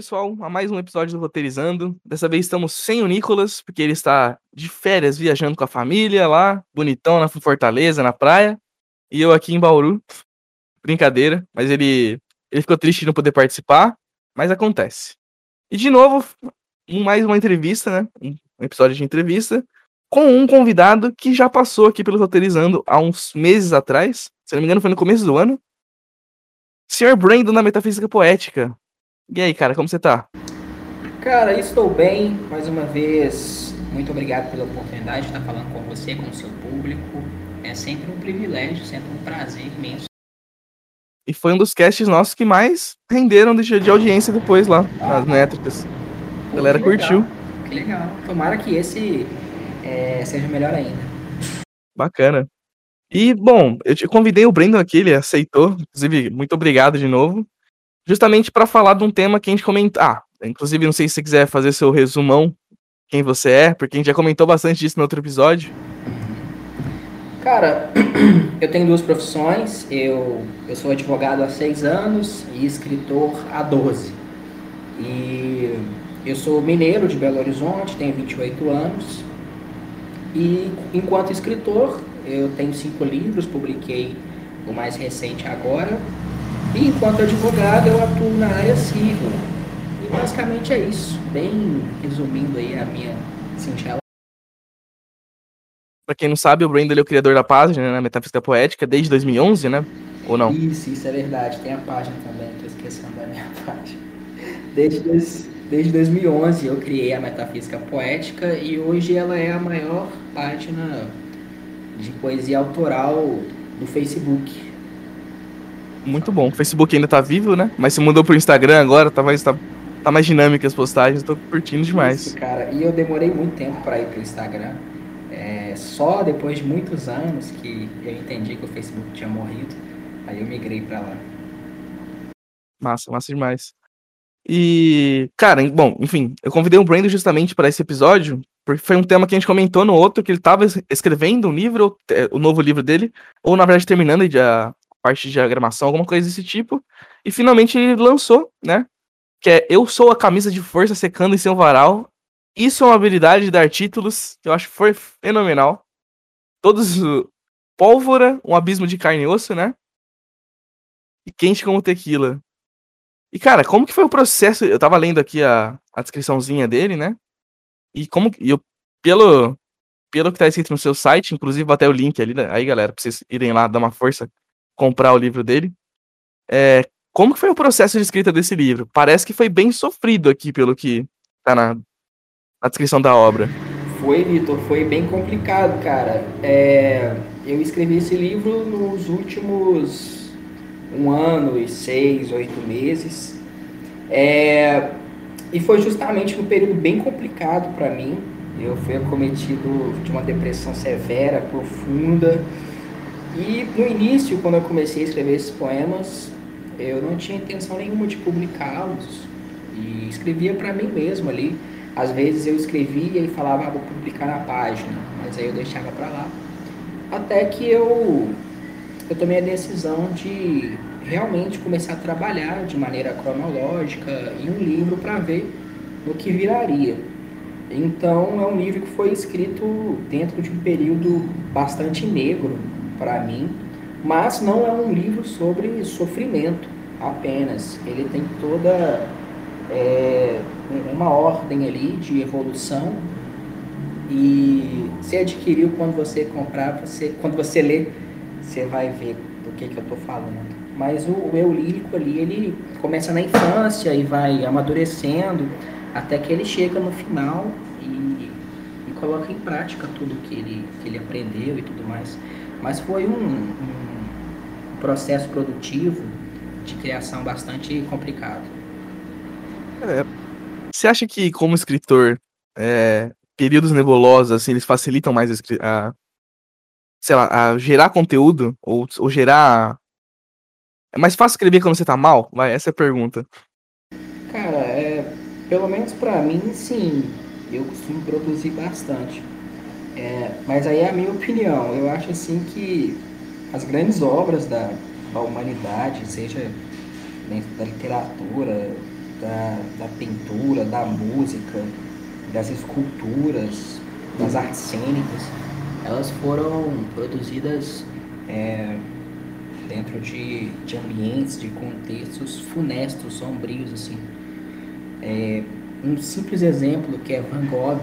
Pessoal, a mais um episódio do Roteirizando. Dessa vez estamos sem o Nicolas, porque ele está de férias viajando com a família lá, bonitão na Fortaleza, na praia. E eu aqui em Bauru. Brincadeira, mas ele, ele ficou triste de não poder participar, mas acontece. E de novo, mais uma entrevista, né? Um episódio de entrevista com um convidado que já passou aqui pelo Roteirizando há uns meses atrás. Se não me engano, foi no começo do ano. Sr. Brandon na Metafísica Poética. E aí, cara, como você tá? Cara, estou bem. Mais uma vez, muito obrigado pela oportunidade de estar falando com você, com o seu público. É sempre um privilégio, sempre um prazer imenso. E foi um dos casts nossos que mais renderam de, de audiência depois lá, nas métricas. A galera que curtiu. Que legal. Tomara que esse é, seja melhor ainda. Bacana. E, bom, eu te convidei o Brandon aqui, ele aceitou. Inclusive, muito obrigado de novo justamente para falar de um tema que a gente comenta. Ah, inclusive, não sei se você quiser fazer seu resumão, quem você é, porque a gente já comentou bastante disso no outro episódio. Cara, eu tenho duas profissões. Eu, eu sou advogado há seis anos e escritor há 12. E eu sou mineiro de Belo Horizonte, tenho 28 anos. E enquanto escritor, eu tenho cinco livros, publiquei o mais recente agora, e enquanto advogado, eu atuo na área civil. E basicamente é isso. Bem resumindo aí a minha singela. Pra quem não sabe, o Brandon é o criador da página, né, na Metafísica Poética, desde 2011, né? Ou não? Isso, isso é verdade. Tem a página também, tô esquecendo da minha página. Desde, desde 2011 eu criei a Metafísica Poética e hoje ela é a maior página de poesia autoral do Facebook muito bom. O Facebook ainda tá vivo, né? Mas se mudou pro Instagram agora, tá mais, tá, tá mais dinâmica as postagens, tô curtindo demais. Isso, cara. E eu demorei muito tempo para ir pro Instagram. É, só depois de muitos anos que eu entendi que o Facebook tinha morrido. Aí eu migrei para lá. Massa, massa demais. E, cara, bom, enfim, eu convidei o Brandon justamente para esse episódio, porque foi um tema que a gente comentou no outro, que ele tava escrevendo um livro, é, o novo livro dele, ou na verdade terminando a, parte de diagramação, alguma coisa desse tipo. E finalmente ele lançou, né? Que é Eu sou a camisa de força secando em seu varal. Isso é uma habilidade de dar títulos que eu acho foi fenomenal. Todos. Pólvora, um abismo de carne e osso, né? E quente como tequila. E, cara, como que foi o processo? Eu tava lendo aqui a, a descriçãozinha dele, né? E como. E eu, pelo, pelo que tá escrito no seu site, inclusive vou até o link ali, né? aí, galera, pra vocês irem lá dar uma força comprar o livro dele. É, como foi o processo de escrita desse livro? Parece que foi bem sofrido aqui, pelo que tá na, na descrição da obra. Foi, Vitor, foi bem complicado, cara. É, eu escrevi esse livro nos últimos um ano e seis, oito meses. É, e foi justamente um período bem complicado para mim. Eu fui acometido de uma depressão severa, profunda. E no início, quando eu comecei a escrever esses poemas, eu não tinha intenção nenhuma de publicá-los. E escrevia para mim mesmo ali. Às vezes eu escrevia e falava, ah, vou publicar na página, mas aí eu deixava para lá. Até que eu, eu tomei a decisão de realmente começar a trabalhar de maneira cronológica em um livro para ver no que viraria. Então é um livro que foi escrito dentro de um período bastante negro para mim, mas não é um livro sobre sofrimento apenas. Ele tem toda é, uma ordem ali de evolução e se adquiriu quando você comprar, você, quando você lê, você vai ver do que, que eu estou falando. Mas o, o eu lírico ali, ele começa na infância e vai amadurecendo até que ele chega no final e, e coloca em prática tudo que ele, que ele aprendeu e tudo mais. Mas foi um, um processo produtivo de criação bastante complicado. É, você acha que, como escritor, é, períodos nebulosos, assim, eles facilitam mais a, sei lá, a gerar conteúdo? Ou, ou gerar. É mais fácil escrever quando você tá mal? Vai, essa é a pergunta. Cara, é, pelo menos para mim, sim. Eu costumo produzir bastante. É, mas aí é a minha opinião. Eu acho assim que as grandes obras da, da humanidade, seja dentro da literatura, da, da pintura, da música, das esculturas, das artes cênicas, elas foram produzidas é, dentro de, de ambientes, de contextos funestos, sombrios, assim. É, um simples exemplo que é Van Gogh,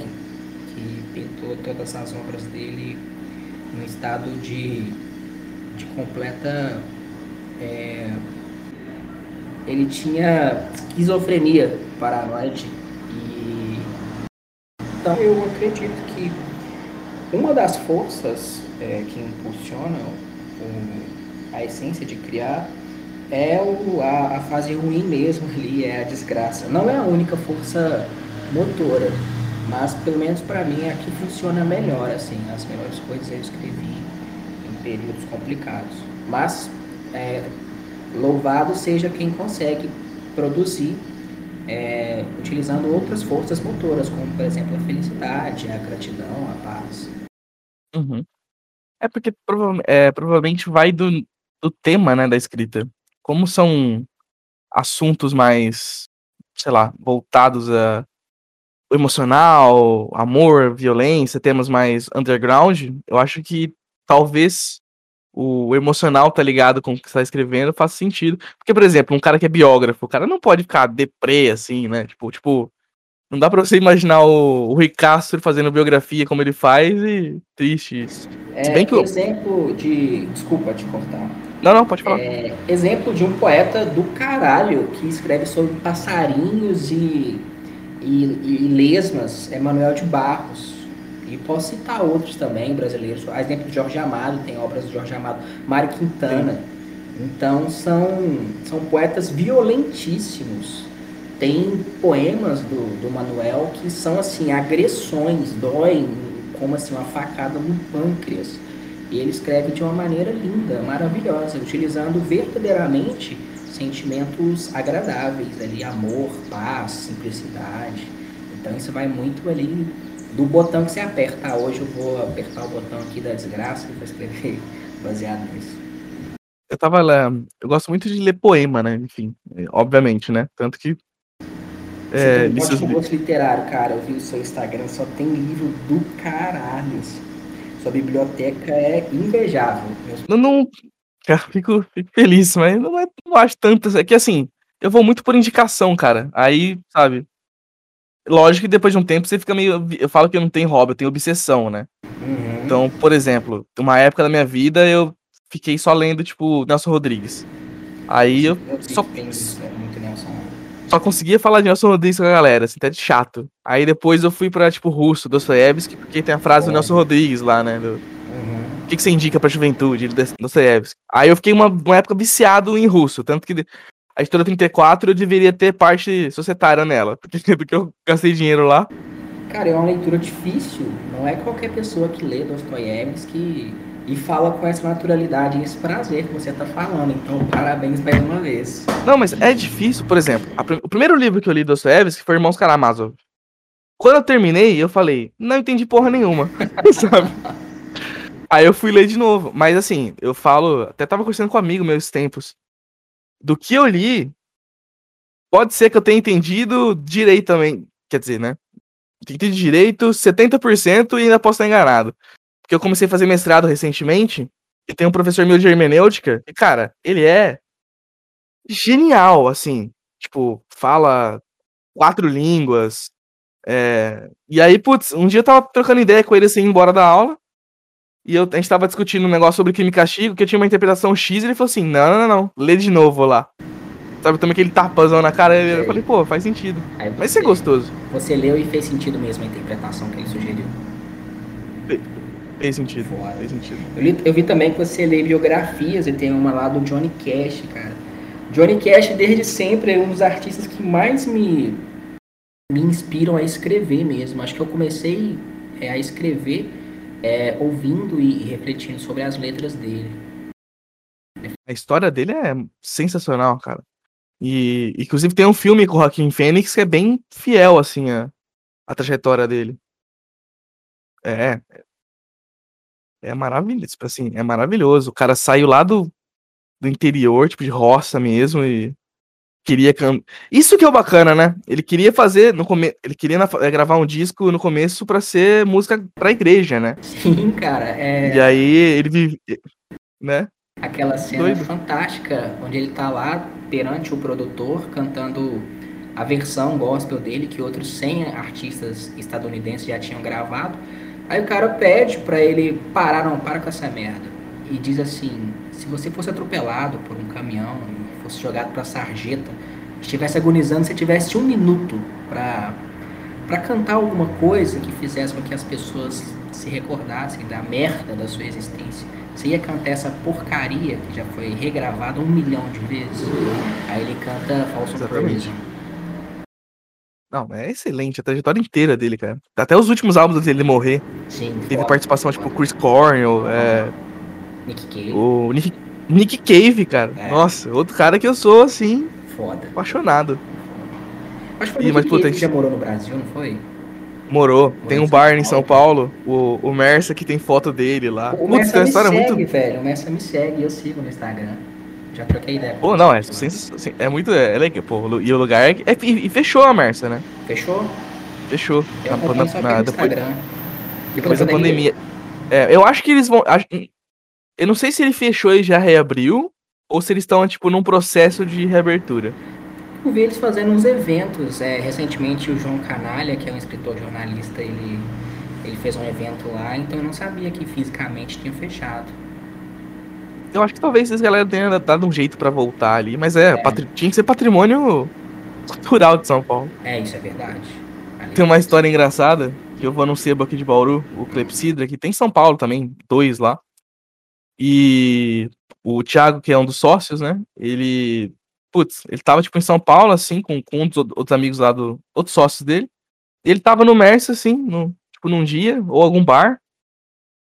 que pintou todas as obras dele no estado de, de completa. É, ele tinha esquizofrenia paranoide e então eu acredito que uma das forças é, que impulsionam o, a essência de criar é o, a, a fase ruim mesmo ali, é a desgraça. Não é a única força motora, mas pelo menos para mim a que funciona melhor, assim, as melhores coisas eu escrevi em períodos complicados. Mas é, louvado seja quem consegue produzir é, utilizando outras forças motoras, como por exemplo a felicidade, a gratidão, a paz. Uhum. É porque prova é, provavelmente vai do, do tema né, da escrita. Como são assuntos mais, sei lá, voltados a emocional, amor, violência, temas mais underground, eu acho que talvez o emocional tá ligado com o que você tá escrevendo faça sentido. Porque, por exemplo, um cara que é biógrafo, o cara não pode ficar deprê, assim, né? Tipo, tipo não dá pra você imaginar o, o Rui Castro fazendo biografia como ele faz e triste isso. É, bem que eu... exemplo de... Desculpa te cortar. Não, não, pode falar. É, exemplo de um poeta do caralho que escreve sobre passarinhos e e, e lesmas é Manuel de Barros. E posso citar outros também, brasileiros. A exemplo de Jorge Amado, tem obras de Jorge Amado, Mário Quintana. Sim. Então são, são poetas violentíssimos. Tem poemas do, do Manuel que são assim, agressões, doem como assim uma facada no pâncreas. E ele escreve de uma maneira linda, maravilhosa, utilizando verdadeiramente sentimentos agradáveis ali, amor, paz, simplicidade. Então isso vai muito ali do botão que você aperta. Ah, hoje eu vou apertar o botão aqui da desgraça e vou escrever baseado nisso. Eu tava lendo, eu gosto muito de ler poema, né? Enfim, obviamente, né? Tanto que. É, você tem um gosto literário, cara. Eu vi o seu Instagram, só tem livro do caralho. Sua biblioteca é invejável. Não, não, Cara, fico, fico feliz, mas não, é, não acho tanto. É que assim, eu vou muito por indicação, cara. Aí, sabe? Lógico que depois de um tempo você fica meio. Eu falo que eu não tenho hobby, eu tenho obsessão, né? Uhum. Então, por exemplo, uma época da minha vida eu fiquei só lendo, tipo, Nelson Rodrigues. Aí eu, eu só. Né? Só conseguia falar de Nelson Rodrigues com a galera, assim, até de chato. Aí depois eu fui pra, tipo, russo, Dostoiévski, porque tem a frase do Nelson Rodrigues lá, né? Do, que, que você indica pra juventude, Dostoiévski? Aí eu fiquei uma, uma época viciado em russo, tanto que a história 34 eu deveria ter parte societária nela, porque, porque eu gastei dinheiro lá. Cara, é uma leitura difícil, não é qualquer pessoa que lê Dostoiévski e fala com essa naturalidade e esse prazer que você tá falando, então parabéns mais uma vez. Não, mas é difícil, por exemplo, a, o primeiro livro que eu li do Dostoiévski foi Irmãos Karamazov. Quando eu terminei, eu falei, não entendi porra nenhuma, sabe? Aí eu fui ler de novo. Mas assim, eu falo, até tava conversando com um amigo meus tempos. Do que eu li, pode ser que eu tenha entendido direito também. Quer dizer, né? Entendi direito 70% e ainda posso estar enganado. Porque eu comecei a fazer mestrado recentemente e tem um professor meu de hermenêutica e, cara, ele é genial, assim. Tipo, fala quatro línguas. É... E aí, putz, um dia eu tava trocando ideia com ele assim, embora da aula. E eu, a gente tava discutindo um negócio sobre crime e castigo, que eu tinha uma interpretação X, e ele falou assim: não, não, não, não, lê de novo lá. Sabe, também aquele tapazão na cara, eu falei, pô, faz sentido. Aí Vai ser gostoso. Você leu e fez sentido mesmo a interpretação que ele sugeriu. Fez sentido, fez sentido. Eu, li, eu vi também que você lê biografias, e tem uma lá do Johnny Cash, cara. Johnny Cash, desde sempre, é um dos artistas que mais me, me inspiram a escrever mesmo. Acho que eu comecei é, a escrever é, ouvindo e refletindo sobre as letras dele. A história dele é sensacional, cara. E, inclusive, tem um filme com o Joaquim Fênix que é bem fiel, assim, a, a trajetória dele. É. É maravilhoso, tipo assim, é maravilhoso. O cara saiu lá do, do interior, tipo, de roça mesmo, e queria can... Isso que é o bacana, né? Ele queria fazer no começo, ele queria na... Eh, gravar um disco no começo para ser música para igreja, né? Sim, cara, é... E aí ele vive, né? Aquela cena Doido. fantástica onde ele tá lá perante o produtor cantando a versão gospel dele que outros 100 artistas estadunidenses já tinham gravado. Aí o cara pede para ele parar, não, para com essa merda. E diz assim: se você fosse atropelado por um caminhão, fosse jogado para sarjeta, estivesse agonizando, se tivesse um minuto para para cantar alguma coisa que fizesse com que as pessoas se recordassem da merda da sua existência, você ia cantar essa porcaria que já foi regravada um milhão de vezes. Aí ele canta False Provision. Não, é excelente a trajetória inteira dele, cara. Até os últimos álbuns dele morrer. Sim. Teve foda, participação, tipo, Chris Cornell, é... Nick Cave. O Nick, Nick Cave, cara. É. Nossa, outro cara que eu sou, assim, Foda. apaixonado. Acho que foi e, mas, já morou no Brasil, não foi? Morou. tem um bar em São Paulo, o, o Mersa, que tem foto dele lá. O Putz, Mersa me segue, muito... velho. O Mersa me segue, eu sigo no Instagram. Já troquei ideia. Pô, não, é, é muito. É legal, pô. E o lugar. É, é, e fechou a Mersa, né? Fechou? Fechou. Eu na, na, na, depois, depois da pandemia. É, eu acho que eles vão. Acho, eu não sei se ele fechou e já reabriu, ou se eles estão, tipo, num processo de reabertura. Eu vi eles fazendo uns eventos. É, recentemente o João Canalha, que é um escritor jornalista, ele, ele fez um evento lá, então eu não sabia que fisicamente tinha fechado. Eu acho que talvez essa galera tenha dado um jeito para voltar ali, mas é, é. Tinha que ser patrimônio cultural de São Paulo. É, isso é verdade. Ali tem uma história engraçada, que eu vou no sebo aqui de Bauru, o Clepsidra, que tem em São Paulo também, dois lá. E o Thiago, que é um dos sócios, né? Ele. Putz, ele tava, tipo, em São Paulo, assim, com, com outros amigos lá do. Outros sócios dele. Ele tava no Mercy, assim, no, tipo, num dia, ou algum bar.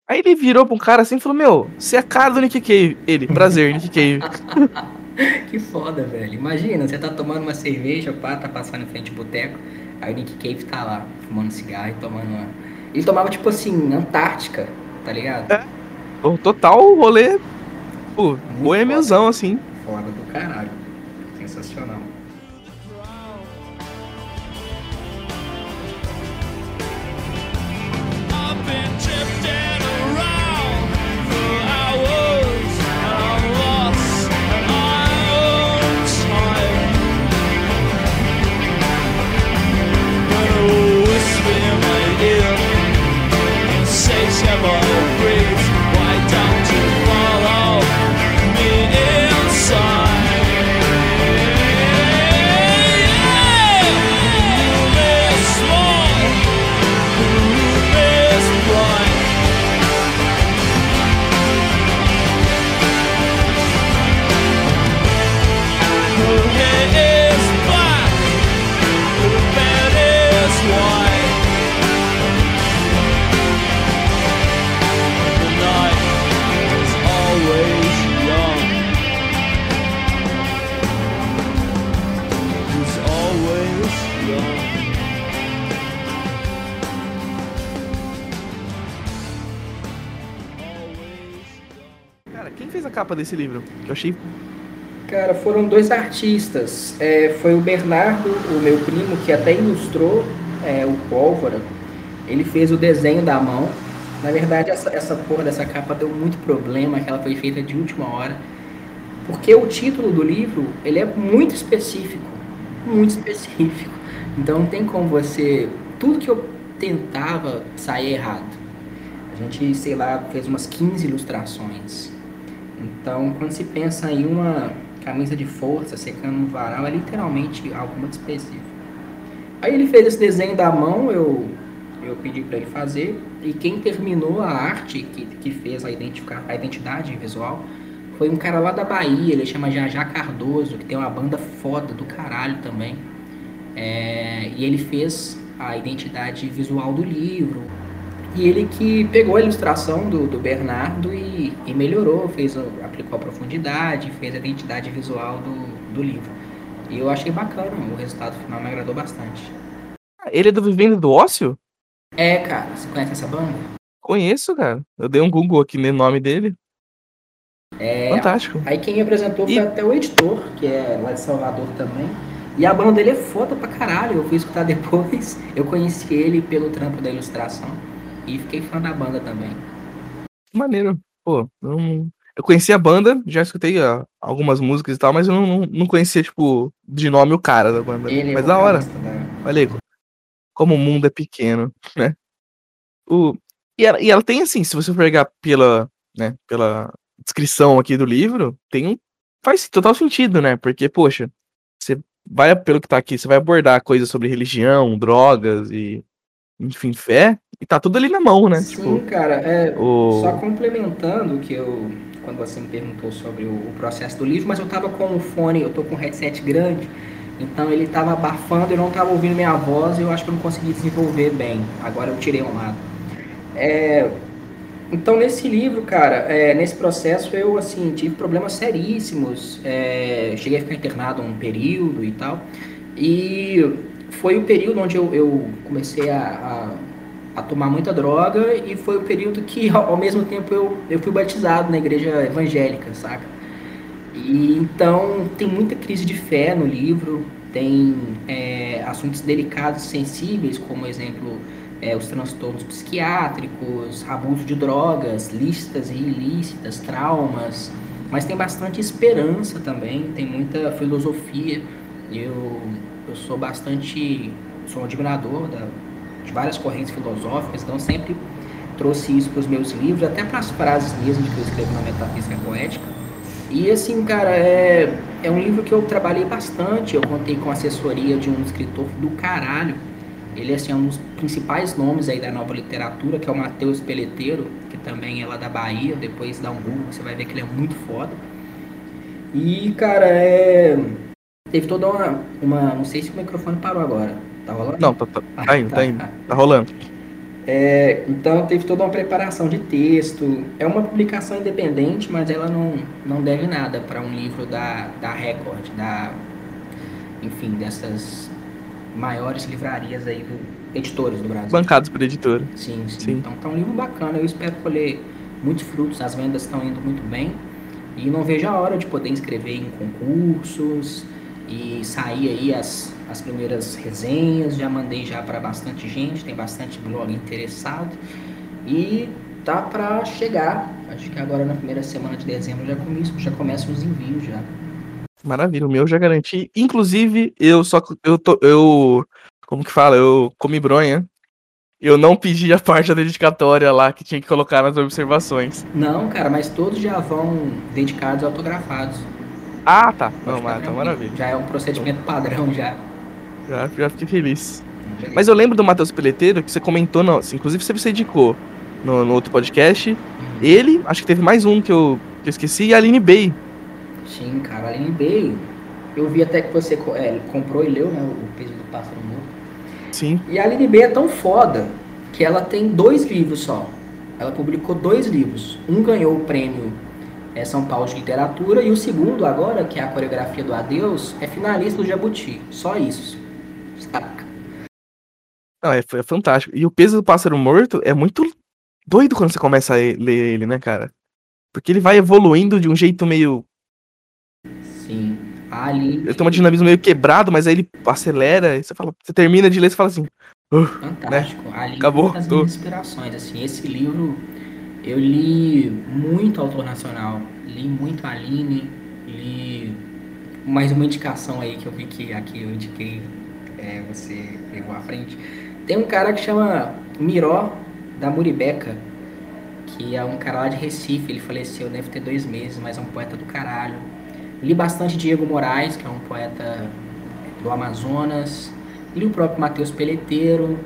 Aí ele virou pra um cara assim e falou: Meu, você é a cara do Nick Cave. Ele, prazer, Nick Cave. que foda, velho. Imagina, você tá tomando uma cerveja, pá, tá passando em frente ao boteco. Aí o Nick Cave tá lá, fumando cigarro e tomando uma. Ele tomava, tipo assim, Antártica, tá ligado? É. O total rolê, pô, boêmiozão, assim. Foda do caralho. Sensacional. Capa desse livro? Que eu achei. Cara, foram dois artistas. É, foi o Bernardo, o meu primo, que até ilustrou é, o Pólvora. Ele fez o desenho da mão. Na verdade, essa, essa porra dessa capa deu muito problema, que ela foi feita de última hora. Porque o título do livro, ele é muito específico. Muito específico. Então não tem como você... Tudo que eu tentava sair errado. A gente, sei lá, fez umas 15 ilustrações. Então, quando se pensa em uma camisa de força secando no varal, é literalmente algo muito específico. Aí ele fez esse desenho da mão, eu, eu pedi para ele fazer, e quem terminou a arte, que, que fez a, identificar, a identidade visual, foi um cara lá da Bahia, ele chama Jajá Cardoso, que tem uma banda foda do caralho também. É, e ele fez a identidade visual do livro, e ele que pegou a ilustração do, do Bernardo e, e melhorou, fez, aplicou a profundidade, fez a identidade visual do, do livro. E eu achei bacana, o resultado final me agradou bastante. Ele é do Vivendo do Ócio? É, cara. Você conhece essa banda? Conheço, cara. Eu dei um Google aqui no nome dele. É, Fantástico. Aí quem me apresentou foi E- até o editor, que é lá de Salvador também. E a banda dele é foda pra caralho. Eu fui escutar depois. Eu conheci ele pelo trampo da ilustração. E fiquei fã da banda também. Maneiro. Pô, não... eu conheci a banda, já escutei ah, algumas músicas e tal, mas eu não, não- conhecia, tipo, de nome o cara da banda. Ele é mas da hora. da- Olha aí, como o mundo é pequeno, né? O... E, ela, e ela tem assim, se você pegar pela, né, pela descrição aqui do livro, tem um. Faz total sentido, né? Porque, poxa, você vai, pelo que tá aqui, você vai abordar coisas sobre religião, drogas e, enfim, fé, e tá tudo ali na mão, né? Sim, Tipo, cara, é, o... só complementando o que eu. Quando você me perguntou sobre o, o processo do livro, mas eu tava com o fone, eu tô com um headset grande, então ele tava abafando, eu não tava ouvindo minha voz e eu acho que eu não consegui desenvolver bem. Agora eu tirei um lado. É, então nesse livro, cara, é, nesse processo eu assim tive problemas seríssimos. é, cheguei a ficar internado um período e tal. E foi o período onde eu, eu comecei a, a, a tomar muita droga e foi o período que ao, mesmo tempo eu, eu fui batizado na igreja evangélica, saca? E então tem muita crise de fé no livro, tem é, assuntos delicados e sensíveis, como exemplo é, os transtornos psiquiátricos, abuso de drogas, listas ilícitas, traumas, mas tem bastante esperança também, tem muita filosofia. Eu, eu sou bastante, sou um admirador da, de várias correntes filosóficas, então sempre trouxe isso para os meus livros, até para as frases mesmo que eu escrevo na Metafísica Poética. E assim, cara, é, é um livro que eu trabalhei bastante. Eu contei com a assessoria de um escritor do caralho. Ele assim, é um dos principais nomes aí da nova literatura, que é o Matheus Peleteiro, que também é lá da Bahia. Depois dá um Google, você vai ver que ele é muito foda. E, cara, é. Teve toda uma, uma. Não sei se o microfone parou agora. Tá rolando? Não, tá, tá, Ah, tá indo, tá. tá indo. Tá rolando. É, então teve toda uma preparação de texto. É uma publicação independente, mas ela não, não deve nada para um livro da, da Record, da, enfim, dessas maiores livrarias aí, do, editores do Brasil. Bancados por editora. Sim, sim, Sim. Então tá um livro bacana. Eu espero colher muitos frutos. As vendas estão indo muito bem. E não vejo a hora de poder inscrever em concursos e sair aí as, as primeiras resenhas. Já mandei já para bastante gente, tem bastante blog interessado. E tá para chegar. Acho que agora na primeira semana de dezembro já começo, já começam os envios já. Maravilha, o meu eu já garanti. Inclusive, eu só. Eu tô. Eu. Como que fala? Eu comi bronha. Eu não pedi a parte da dedicatória lá que tinha que colocar nas observações. Não, cara, mas todos já vão dedicados e autografados. Ah, tá. Não, mas tá maravilha. Já é um procedimento padrão já. Já, já fiquei feliz. Mas eu lembro do Matheus Peleteiro que você comentou, não, assim, inclusive você você indicou no, no outro podcast. Ele, acho que teve mais um que eu, que eu esqueci, e a Aline Bay. Sim, cara, Aline Bay. Eu vi até que você é, comprou e leu, né? O peso do pássaro morto. Sim. E a Aline Bay é tão foda que ela tem dois livros só. Ela publicou dois livros. Um ganhou o prêmio é, São Paulo de Literatura e o segundo agora, que é a coreografia do Adeus, é finalista do Jabuti. Só isso. Saca? Não, é, é fantástico. E o peso do pássaro morto é muito doido quando você começa a ler ele, né, cara? Porque ele vai evoluindo de um jeito meio. Sim. A Aline. Ele tem um dinamismo meio quebrado, mas aí ele acelera. E você fala, você termina de ler e você fala assim. "Uh, Fantástico. A Aline Acabou, tô. inspirações. Assim, esse livro eu li muito autor nacional. Li muito Aline. Li mais uma indicação aí que eu vi que aqui eu indiquei. é, você pegou à frente. Tem um cara que chama Miró da Muribeca. Que é um cara lá de Recife. Ele faleceu, deve ter dois meses, mas é um poeta do caralho. Li bastante Diego Moraes, que é um poeta do Amazonas. Li o próprio Matheus Peleteiro.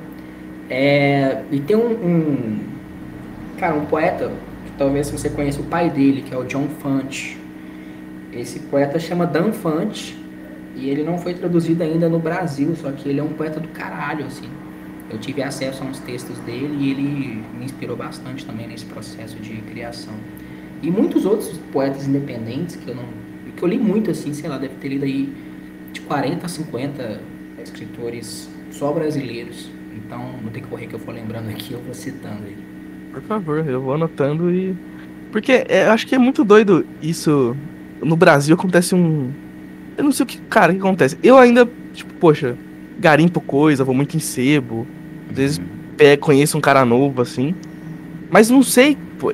É, e tem um, um- Cara, um poeta, que talvez você conheça o pai dele, que é o John Fante. Esse poeta chama Dan Fante. E ele não foi traduzido ainda no Brasil, só que ele é um poeta do caralho, assim. Eu tive acesso a uns textos dele e ele me inspirou bastante também nesse processo de criação. E muitos outros poetas independentes que eu não. que eu li muito, assim, sei lá, deve ter lido aí de 40 a 50 escritores só brasileiros. Então, no decorrer que eu for lembrando aqui, eu vou citando ele. Por favor, eu vou anotando e. Porque é, eu acho que é muito doido isso. No Brasil acontece um. Eu não sei o que. Cara, o que acontece? Eu ainda, tipo, poxa, garimpo coisa, vou muito em sebo. Às vezes pego, conheço um cara novo, assim. Mas não sei, pô,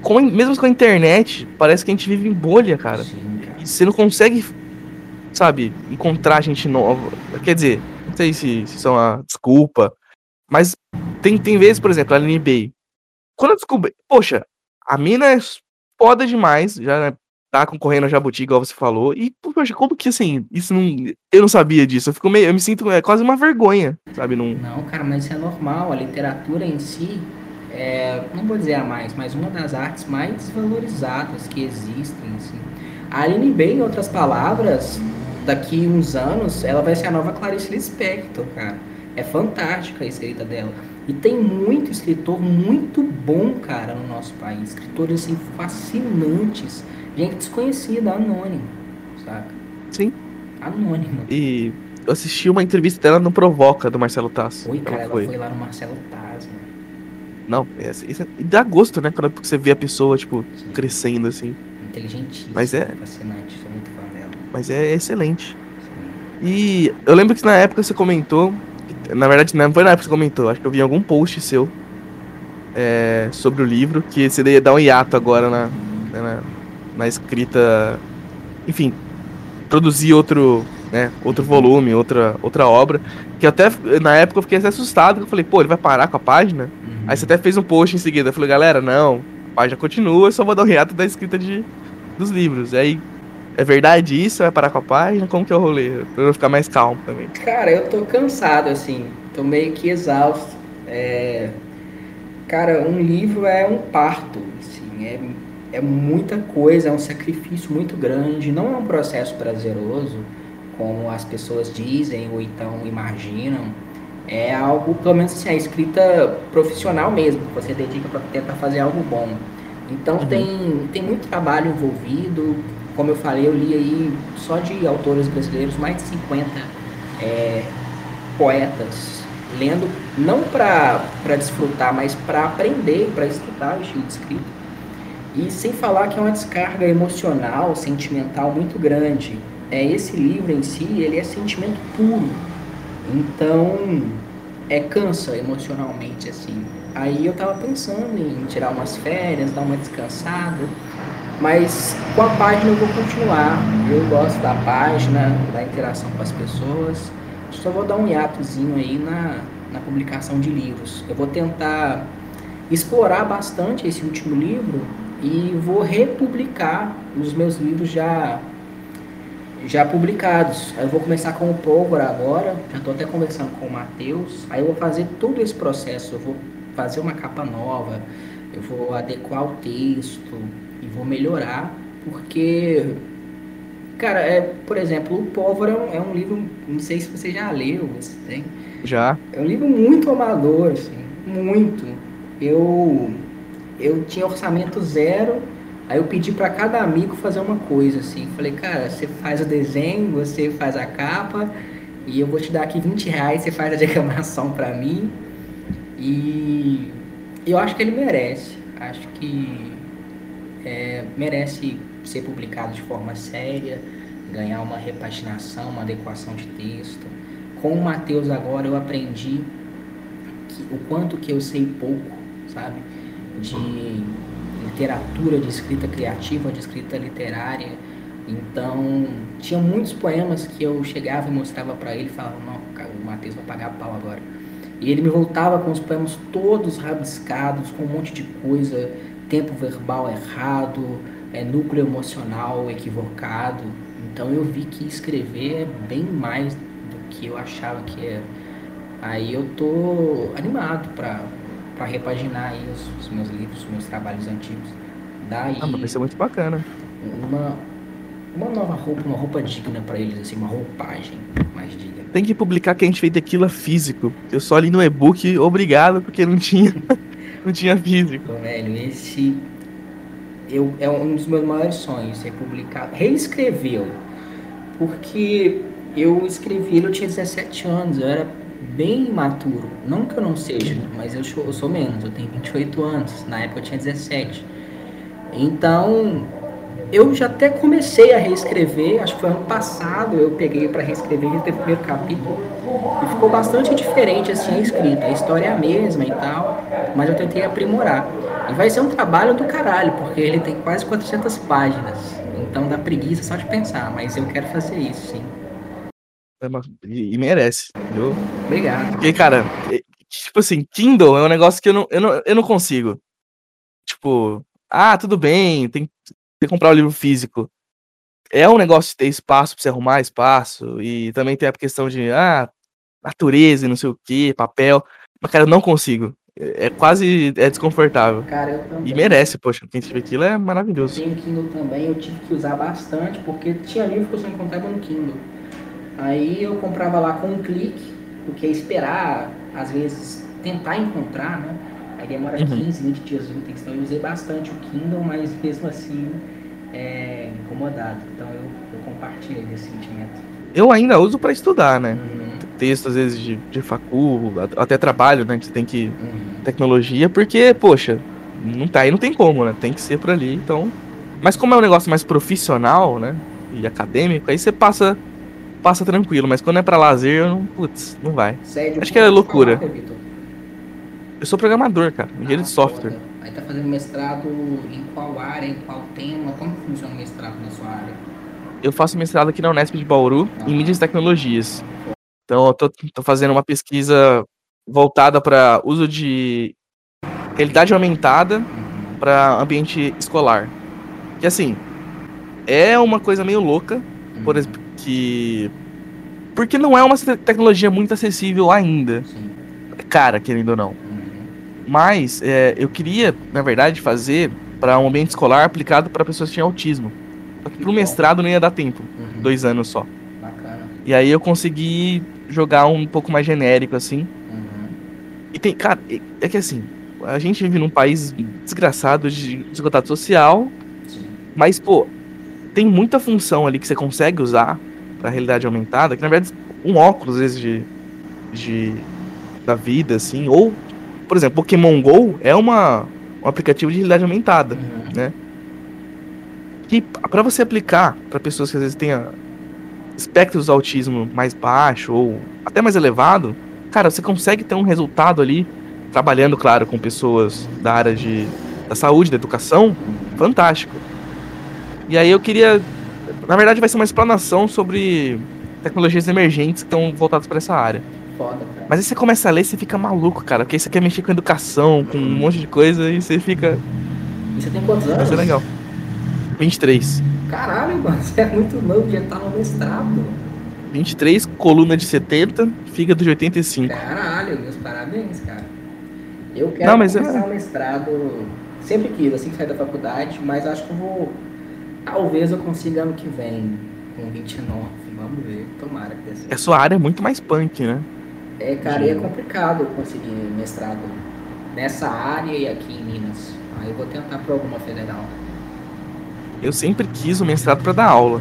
com, mesmo com a internet, parece que a gente vive em bolha, cara. Sim, cara. E você não consegue, sabe, encontrar gente nova. Quer dizer, não sei se, se isso é uma desculpa. Mas tem, tem vezes, por exemplo, a Bay. Quando eu descobri, poxa, a mina é foda demais, já né, tá concorrendo a Jabuti, igual você falou. E, poxa, como que assim, isso não. Eu não sabia disso. Eu fico meio. Eu me sinto é, quase uma vergonha, sabe? Num... Não, cara, mas isso é normal. A literatura em si é, não vou dizer a mais, mas uma das artes mais valorizadas que existem. Assim. A Aline Bay, em outras palavras, daqui uns anos, ela vai ser a nova Clarice Lispector, cara. É fantástica a escrita dela. E tem muito escritor muito bom, cara, no nosso país. Escritores assim, fascinantes. Gente desconhecida, anônimo, saca? Sim. Anônimo. E eu assisti uma entrevista dela no Provoca, do Marcelo Tass. Oi, cara, ela foi, ela foi lá no Marcelo Tass, mano. Não, é, isso é, dá gosto, né? Quando você vê a pessoa, tipo, Sim. crescendo assim. Inteligentíssima, Mas é... fascinante, sou muito fã dela. Mas é excelente. Sim. E eu lembro que na época você comentou na verdade, não foi na época que você comentou, acho que eu vi algum post seu é, sobre o livro, que você ia dar um hiato agora na, né, na, na escrita. Enfim, produzir outro, né, outro volume, outra, outra obra. Que até na época eu fiquei até assustado, eu falei, pô, ele vai parar com a página? Uhum. Aí você até fez um post em seguida. Eu falei, galera, não, a página continua, eu só vou dar um hiato da escrita de, dos livros. Aí é verdade isso? Vai parar com a página? Como que é o rolê? Pra eu ficar mais calmo também. Cara, eu tô cansado, assim. Tô meio que exausto. É... Cara, um livro é um parto, assim. É, é muita coisa, é um sacrifício muito grande. Não é um processo prazeroso, como as pessoas dizem ou então imaginam. É algo, pelo menos assim, a escrita profissional mesmo. Que você dedica para tentar fazer algo bom. Então uhum. tem, tem muito trabalho envolvido, como eu falei, eu li aí só de autores brasileiros mais de 50 é, poetas, lendo não para desfrutar, mas para aprender, para estudar o estilo de escrita. E sem falar que é uma descarga emocional, sentimental muito grande. É esse livro em si, ele é sentimento puro. Então, é cansa emocionalmente assim. Aí eu tava pensando em tirar umas férias, dar uma descansada. Mas com a página eu vou continuar. Eu gosto da página, da interação com as pessoas. Só vou dar um hiatozinho aí na, na publicação de livros. Eu vou tentar explorar bastante esse último livro e vou republicar os meus livros já já publicados. Eu vou começar com o Pólvora agora, já estou até conversando com o Matheus. Aí eu vou fazer todo esse processo, eu vou fazer uma capa nova, eu vou adequar o texto, vou melhorar, porque, cara, é, por exemplo, O Pólvora é um livro, não sei se você já leu, você tem? Já. É um livro muito amador, assim, muito. Eu, eu tinha orçamento zero, aí eu pedi para cada amigo fazer uma coisa, assim. Falei, cara, você faz o desenho, você faz a capa, e eu vou te dar aqui 20 reais, você faz a diagramação para mim. E eu acho que ele merece. Acho que é, merece ser publicado de forma séria, ganhar uma repaginação, uma adequação de texto. Com o Mateus agora eu aprendi que, o quanto que eu sei pouco, sabe? De literatura, de escrita criativa, de escrita literária. Então, tinha muitos poemas que eu chegava e mostrava para ele e falava, não, o Mateus vai pagar pau agora. E ele me voltava com os poemas todos rabiscados, com um monte de coisa, tempo verbal errado, é, núcleo emocional equivocado. Então eu vi que escrever é bem mais do que eu achava que era. Aí eu tô animado para para repaginar aí os, os, meus livros, os meus trabalhos antigos. Daí ah, vai ser muito bacana. Uma uma nova roupa, uma roupa digna para eles assim, uma roupagem mais digna. Tem que publicar que a gente fez tequila físico. Eu só li no e-book, obrigado, porque não tinha não tinha físico. Velho, esse eu, é um dos meus maiores sonhos, ser publicado. Reescrevê-lo. Porque eu escrevi ele, eu tinha 17 anos, eu era bem imaturo. Não que eu não seja, mas eu sou, eu sou menos, eu tenho 28 anos. Na época eu tinha 17. Então, eu já até comecei a reescrever, acho que foi ano passado, eu peguei para reescrever o primeiro capítulo e ficou bastante diferente assim a escrita. A história é a mesma e tal, mas eu tentei aprimorar. E vai ser um trabalho do caralho, porque ele tem quase 400 páginas. Então dá preguiça só de pensar, mas eu quero fazer isso, sim. É e merece, viu? Obrigado. Porque, cara, tipo assim, Kindle é um negócio que eu não, eu não, eu não consigo. Tipo, ah, tudo bem, tem que comprar o livro físico. É um negócio de ter espaço pra você arrumar espaço. E também tem a questão de, ah, natureza e não sei o que, papel. Mas, cara, eu não consigo. É, é quase é desconfortável. Cara, eu também. E merece, poxa. Quem tiver aquilo é maravilhoso. Tem o Kindle também, eu tive que usar bastante, porque tinha livro que eu só encontrava no Kindle. Aí eu comprava lá com um clique, porque esperar, às vezes, tentar encontrar, né? Aí demora uhum. 15, 20 dias úteis. Então eu usei bastante o Kindle, mas mesmo assim é incomodado. Então eu, eu compartilho esse sentimento. Eu ainda uso para estudar, né? Uhum. Texto, às vezes, de, de facu, até trabalho, né? Que você tem que. Uhum. Tecnologia, porque, poxa, não tá aí, não tem como, né? Tem que ser por ali, então. Mas como é um negócio mais profissional, né? E acadêmico, aí você passa passa tranquilo, mas quando é para lazer, não, putz, não vai. Sério, Acho que é loucura. Eu sou programador, cara, engenheiro ah, de software. Foda. Aí tá fazendo mestrado em qual área, em qual tema? Como funciona o mestrado na sua área? Eu faço mestrado aqui na Unesp de Bauru, ah. em mídias e tecnologias. Então eu tô, tô fazendo uma pesquisa voltada para uso de realidade aumentada uhum. para ambiente escolar. Que assim, é uma coisa meio louca, por uhum. exemplo, que porque não é uma tecnologia muito acessível ainda. Cara, querendo ou não. Mas é, eu queria, na verdade, fazer para um ambiente escolar aplicado para pessoas que tinham autismo. Só que pro mestrado não ia dar tempo. Uhum. Dois anos só. E aí eu consegui jogar um pouco mais genérico, assim. Uhum. E tem, cara, é que assim, a gente vive num país desgraçado de desigualdade social. Sim. Mas, pô, tem muita função ali que você consegue usar pra realidade aumentada, que na verdade um óculos, às vezes, de, de da vida, assim, ou por exemplo, Pokémon GO é uma, um aplicativo de realidade aumentada, uhum. né? Que para você aplicar para pessoas que às vezes tenham espectros de autismo mais baixo ou até mais elevado, cara, você consegue ter um resultado ali, trabalhando, claro, com pessoas da área de, da saúde, da educação, fantástico. E aí eu queria. Na verdade, vai ser uma explanação sobre tecnologias emergentes que estão voltadas para essa área. Foda, cara. Mas aí você começa a ler e você fica maluco, cara. Porque você quer mexer com educação, com um monte de coisa e você fica. E você tem quantos anos? Vai ser legal. 23. Caralho, mano, você é muito novo, já tá no mestrado. 23, coluna de 70, fígado de 85. Caralho, meus parabéns, cara. Eu quero Não, mas começar o mestrado, sempre quis, assim que sair da faculdade, mas acho que eu vou. Talvez eu consiga ano que vem, com 29. Vamos ver, tomara que dê. A sua área é muito mais punk, né? É, cara, e é complicado conseguir mestrado nessa área e aqui em Minas. Aí eu vou tentar para alguma federal. Eu sempre quis o mestrado para dar aula,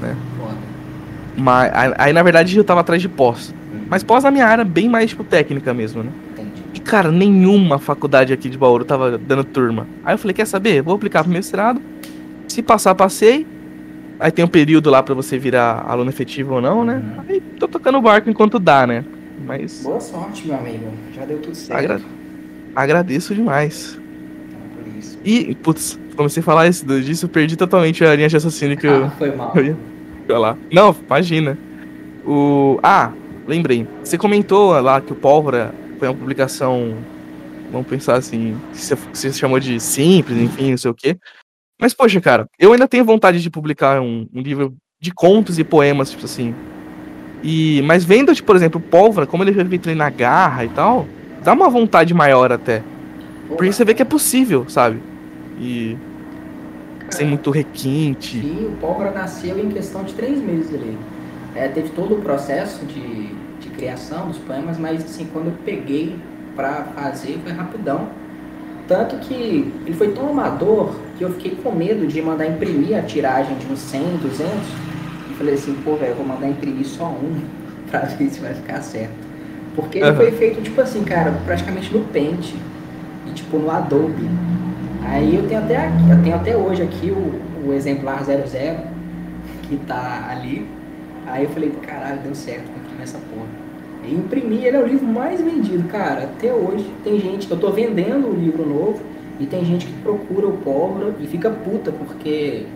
né? Foda. Mas aí na verdade eu tava atrás de pós. Hum. Mas pós na minha área bem mais tipo técnica mesmo, né? Entendi. E cara, nenhuma faculdade aqui de Bauru tava dando turma. Aí eu falei, quer saber? Vou aplicar pro mestrado. Se passar, passei. Aí tem um período lá para você virar aluno efetivo ou não, né? Uhum. Aí tô tocando o barco enquanto dá, né? Mas. Boa sorte, meu amigo. Já deu tudo certo. Agra... Agradeço demais. Então. E, putz, comecei a falar isso disso, eu perdi totalmente a linha de raciocínio que ah, eu. Foi mal. Eu ia falar. Não, imagina. O. Ah, lembrei. Você comentou lá que o Pólvora foi uma publicação. Vamos pensar assim. Que você chamou de simples, enfim, não sei o quê. Mas, poxa, cara, eu ainda tenho vontade de publicar um, um livro de contos e poemas, tipo assim. E, mas vendo, tipo, por exemplo, Pólvora, como ele feito na garra e tal, dá uma vontade maior até. Porque você vê que é possível, sabe? E. sem muito requinte. Sim, o Pólvora nasceu em questão de três meses ali. É, teve todo o processo de, de criação dos poemas, mas assim, quando eu peguei pra fazer foi rapidão. Tanto que ele foi tão amador que eu fiquei com medo de mandar imprimir a tiragem de uns 100, 200. E falei assim, pô, velho, eu vou mandar imprimir só um pra ver se vai ficar certo. Porque ele uhum. foi feito, tipo assim, cara, praticamente no Paint e, tipo, no Adobe. Aí eu tenho até, aqui, eu tenho até hoje aqui o, o exemplar 00 que tá ali. Aí eu falei, caralho, deu certo aqui nessa porra. E imprimi, ele é o livro mais vendido, cara. Até hoje tem gente, eu tô vendendo o livro novo e tem gente que procura o pólvora e fica puta porque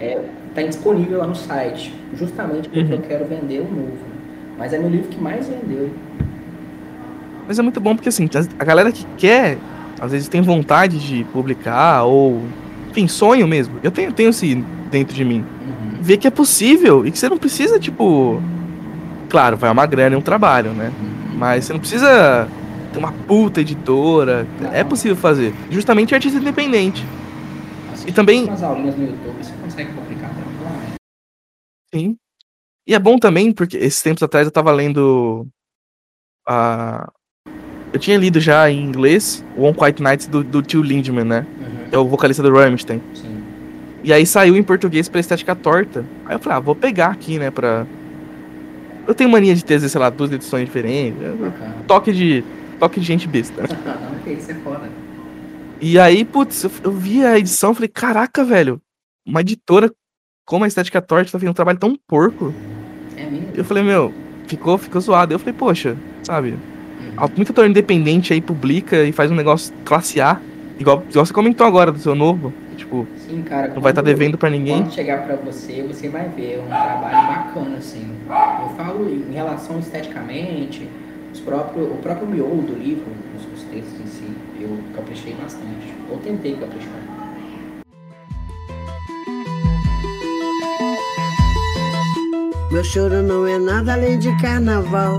é, tá indisponível lá no site. Justamente porque uhum. eu quero vender o novo. Mas é meu livro que mais vendeu. Mas é muito bom porque assim, a galera que quer, às vezes tem vontade de publicar ou, enfim, sonho mesmo. Eu tenho, tenho assim dentro de mim. Uhum. Ver que é possível e que você não precisa, tipo. Claro, vai uma grana e um trabalho, né? Uhum. Mas você não precisa ter uma puta editora. Não. É possível fazer. Justamente artista independente. Assim, e também. Umas aulinhas no YouTube, você consegue publicar tranquilamente. Sim. E é bom também, porque esses tempos atrás eu tava lendo a, eu tinha lido já em inglês o One Quiet Nights do, do tio Lindman, né? Uhum. É o vocalista do Rammstein. Sim. E aí saiu em português pra estética torta. Aí eu falei, ah, vou pegar aqui, né, pra... Eu tenho mania de ter, sei lá, duas edições diferentes. Toque de... Toque de gente besta. Não, que isso é foda. E aí, putz, eu, eu vi a edição e falei, caraca, velho, uma editora como a Estética Torta tá fazendo um trabalho tão porco. É mesmo? Eu falei, meu, ficou, ficou zoado. Eu falei, poxa, sabe? Muita autor independente aí publica e faz um negócio classe A, igual, igual você comentou agora do seu novo. Tipo, Sim, cara, não vai estar tá devendo para ninguém. Quando chegar para você, você vai ver um trabalho bacana, assim. Eu falo em relação esteticamente, os próprios, o próprio miolo do livro, os, os textos em si, eu caprichei bastante. Ou tentei caprichar. Meu choro não é nada além de carnaval.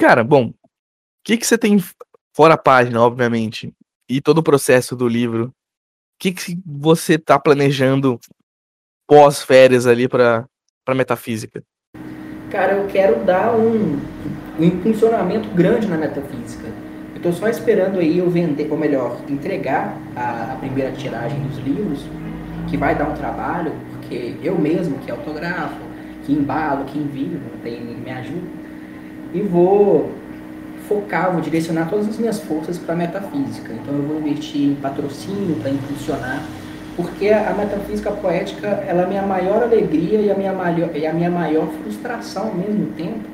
cara, bom, o que, que você tem fora a página, obviamente, e todo o processo do livro? O que, que você tá planejando pós-férias ali para para metafísica? Cara, eu quero dar um, um impulsionamento grande na metafísica. Eu tô só esperando aí eu vender, ou melhor, entregar a, a primeira tiragem dos livros, que vai dar um trabalho, porque eu mesmo que autografo, que embalo, que envio, tem me ajuda e vou focar, vou direcionar todas as minhas forças para a metafísica. Então eu vou investir em patrocínio para impulsionar, porque a metafísica poética ela é a minha maior alegria e a minha maior, e a minha maior frustração ao mesmo tempo.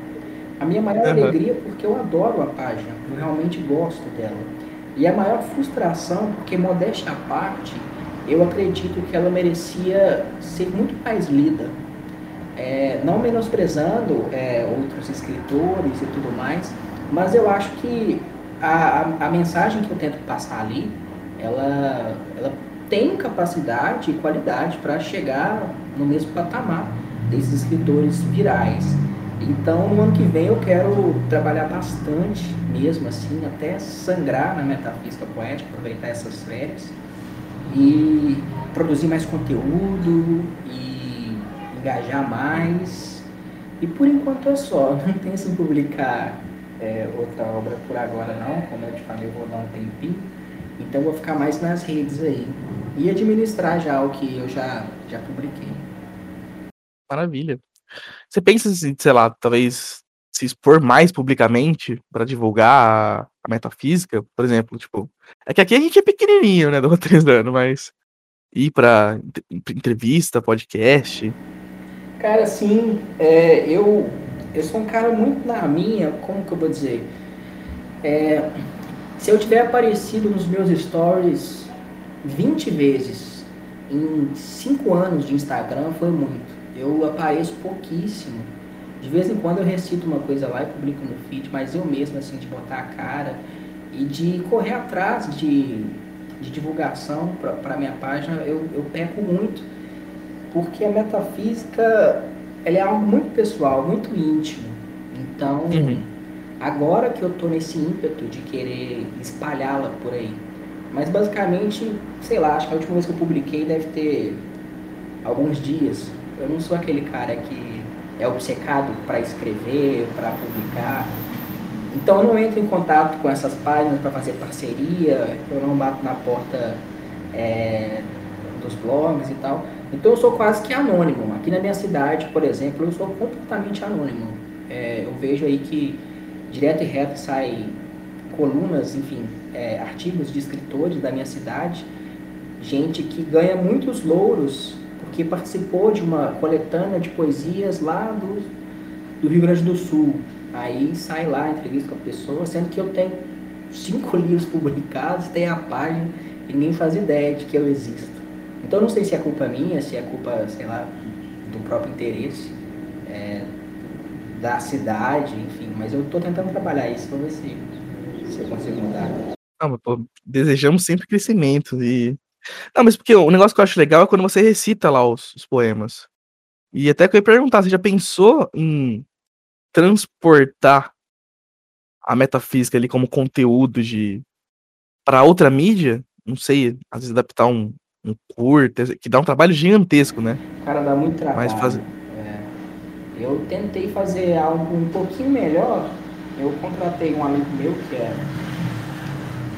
A minha maior uhum. alegria porque eu adoro a página, eu realmente gosto dela. E a maior frustração porque, modéstia à parte, eu acredito que ela merecia ser muito mais lida é, não menosprezando é, outros escritores e tudo mais, mas eu acho que a, a, a, mensagem que eu tento passar ali, ela, ela tem capacidade e qualidade para chegar no mesmo patamar desses escritores virais. Então, no ano que vem eu quero trabalhar bastante, mesmo assim, até sangrar na metafísica poética, aproveitar essas férias e produzir mais conteúdo e engajar mais. E por enquanto é só, não penso em publicar é, outra obra por agora não, como eu te falei, eu vou dar um tempinho. Então vou ficar mais nas redes aí. E administrar já o que eu já, já publiquei. Maravilha. Você pensa, sei lá, talvez se expor mais publicamente para divulgar a, metafísica, por exemplo, tipo, é que aqui a gente é pequenininho, né, do anos, mas ir para entrevista, podcast, Cara, sim, é, eu, eu sou um cara muito na minha, como que eu vou dizer? É, se eu tiver aparecido nos meus stories 20 vezes em 5 anos de Instagram, foi muito. Eu apareço pouquíssimo. De vez em quando eu recito uma coisa lá e publico no feed, mas eu mesmo, assim, de botar a cara e de correr atrás de, de divulgação para minha página, eu, eu peco muito. Porque a metafísica ela é algo muito pessoal, muito íntimo. Então, uhum. agora que eu estou nesse ímpeto de querer espalhá-la por aí. Mas basicamente, sei lá, acho que a última vez que eu publiquei deve ter alguns dias. Eu não sou aquele cara que é obcecado para escrever, para publicar. Então eu não entro em contato com essas páginas para fazer parceria, eu não bato na porta é, dos blogs e tal. Então eu sou quase que anônimo. Aqui na minha cidade, por exemplo, eu sou completamente anônimo. É, eu vejo aí que direto e reto sai colunas, enfim, é, artigos de escritores da minha cidade, gente que ganha muitos louros porque participou de uma coletânea de poesias lá do, do Rio Grande do Sul. Aí sai lá, entrevista com a pessoa, sendo que eu tenho cinco livros publicados, tenho a página e ninguém faz ideia de que eu existo. Então não sei se é culpa minha, se é culpa, sei lá, do próprio interesse é, da cidade, enfim, mas eu estou tentando trabalhar isso para ver se, se eu consigo mudar. Não, pô, desejamos sempre crescimento e não, mas porque o negócio que eu acho legal é quando você recita lá os, os poemas. E até que eu ia perguntar, você já pensou em transportar a metafísica ali como conteúdo de para outra mídia? Não sei, às vezes adaptar um, um curto, que dá um trabalho gigantesco, né? Cara, dá muito trabalho. Mas faz... é. Eu tentei fazer algo um pouquinho melhor. Eu contratei um amigo meu que é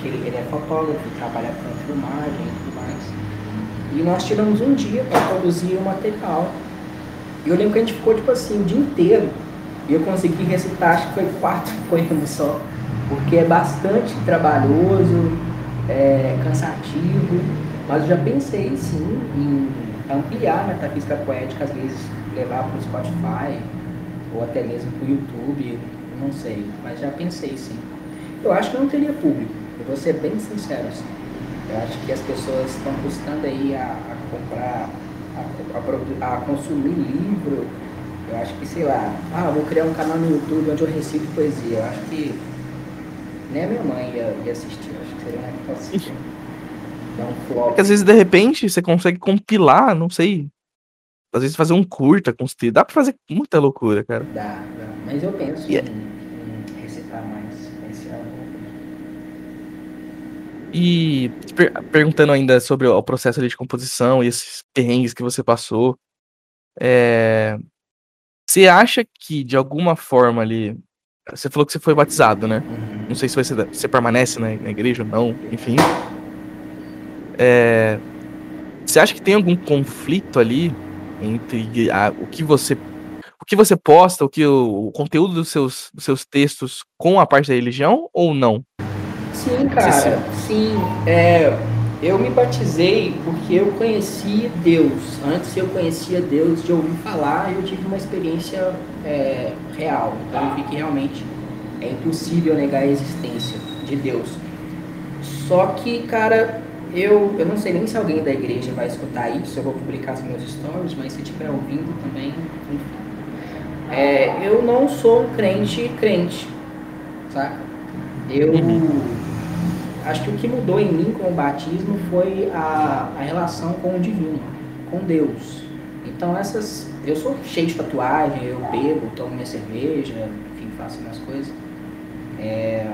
que ele, ele é fotógrafo, trabalha com filmagem e tudo mais. E nós tiramos um dia para produzir o material. E eu lembro que a gente ficou tipo assim o dia inteiro. E eu consegui recitar, acho que foi quatro poemas só. Porque é bastante trabalhoso, é, cansativo. Mas já pensei sim em ampliar a metafísica poética, às vezes levar para o Spotify ou até mesmo para o YouTube, não sei, mas já pensei sim. Eu acho que não teria público, eu vou ser bem sincero assim. Eu acho que as pessoas estão custando aí a, a comprar, a, a, a, consumir livro. Eu acho que, sei lá, ah, vou criar um canal no YouTube onde eu recito poesia. Eu acho que nem a minha mãe ia, ia assistir. Eu acho que seria um negócio flop. Porque às vezes, de repente, você consegue compilar, não sei. Às vezes fazer um curta, construir. Dá pra fazer muita loucura, cara. Dá, dá. Mas eu penso yeah. em E per perguntando ainda sobre o processo de composição e esses perrengues que você passou, é... você acha que de alguma forma ali. Você falou que você foi batizado, né? Não sei se você, você permanece na igreja ou não, enfim. É... Você acha que tem algum conflito ali entre a, o que você o que você posta, o que o, o conteúdo dos seus, dos seus textos com a parte da religião ou não? Sim, cara, sim. É, eu me batizei porque eu conheci Deus. Antes eu conhecia Deus de ouvir falar e eu tive uma experiência é, real. Então eu vi que realmente é impossível negar a existência de Deus. Só que, cara, eu, eu não sei nem se alguém da igreja vai escutar isso, eu vou publicar os meus stories, mas se estiver ouvindo também, enfim. É, eu não sou um crente crente, saca? Eu. Uhum acho que o que mudou em mim com o batismo foi a, a relação com o divino, com Deus. Então essas. Eu sou cheio de tatuagem, eu bebo, tomo minha cerveja, enfim, faço minhas coisas. É,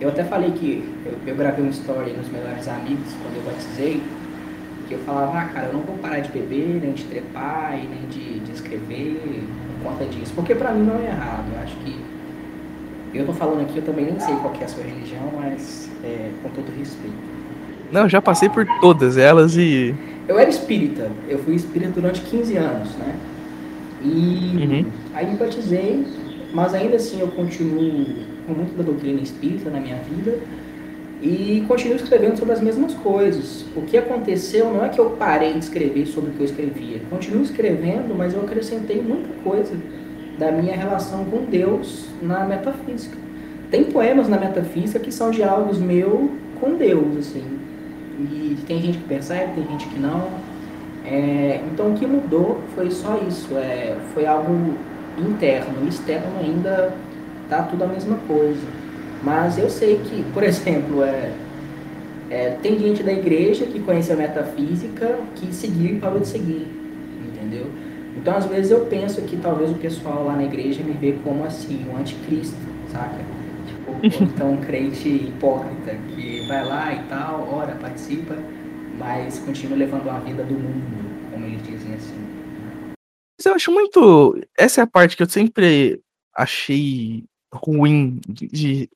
eu até falei que eu, eu gravei uma story nos melhores amigos quando eu batizei, que eu falava, ah cara, eu não vou parar de beber, nem de trepar e nem de, de escrever por conta disso. Porque pra mim não é errado. Eu acho que eu tô falando aqui, eu também nem sei qual é a sua religião, mas é, com todo respeito. Não, já passei por todas elas e. Eu era espírita, eu fui espírita durante 15 anos, né? E uhum. aí me batizei, mas ainda assim eu continuo com muito da doutrina espírita na minha vida. E continuo escrevendo sobre as mesmas coisas. O que aconteceu não é que eu parei de escrever sobre o que eu escrevia. Continuo escrevendo, mas eu acrescentei muita coisa da minha relação com Deus na metafísica. Tem poemas na metafísica que são diálogos meu com Deus, assim. E tem gente que percebe, tem gente que não. É, então o que mudou foi só isso. É, foi algo interno. O externo ainda tá tudo a mesma coisa. Mas eu sei que, por exemplo, é, é, tem gente da igreja que conhece a metafísica que seguiu e parou de seguir, entendeu? Então, às vezes eu penso que talvez o pessoal lá na igreja me vê como assim, um anticristo, saca? Tipo, então um crente hipócrita que vai lá e tal, ora, participa, mas continua levando uma vida do mundo, como eles dizem assim. Mas eu acho muito. Essa é a parte que eu sempre achei ruim de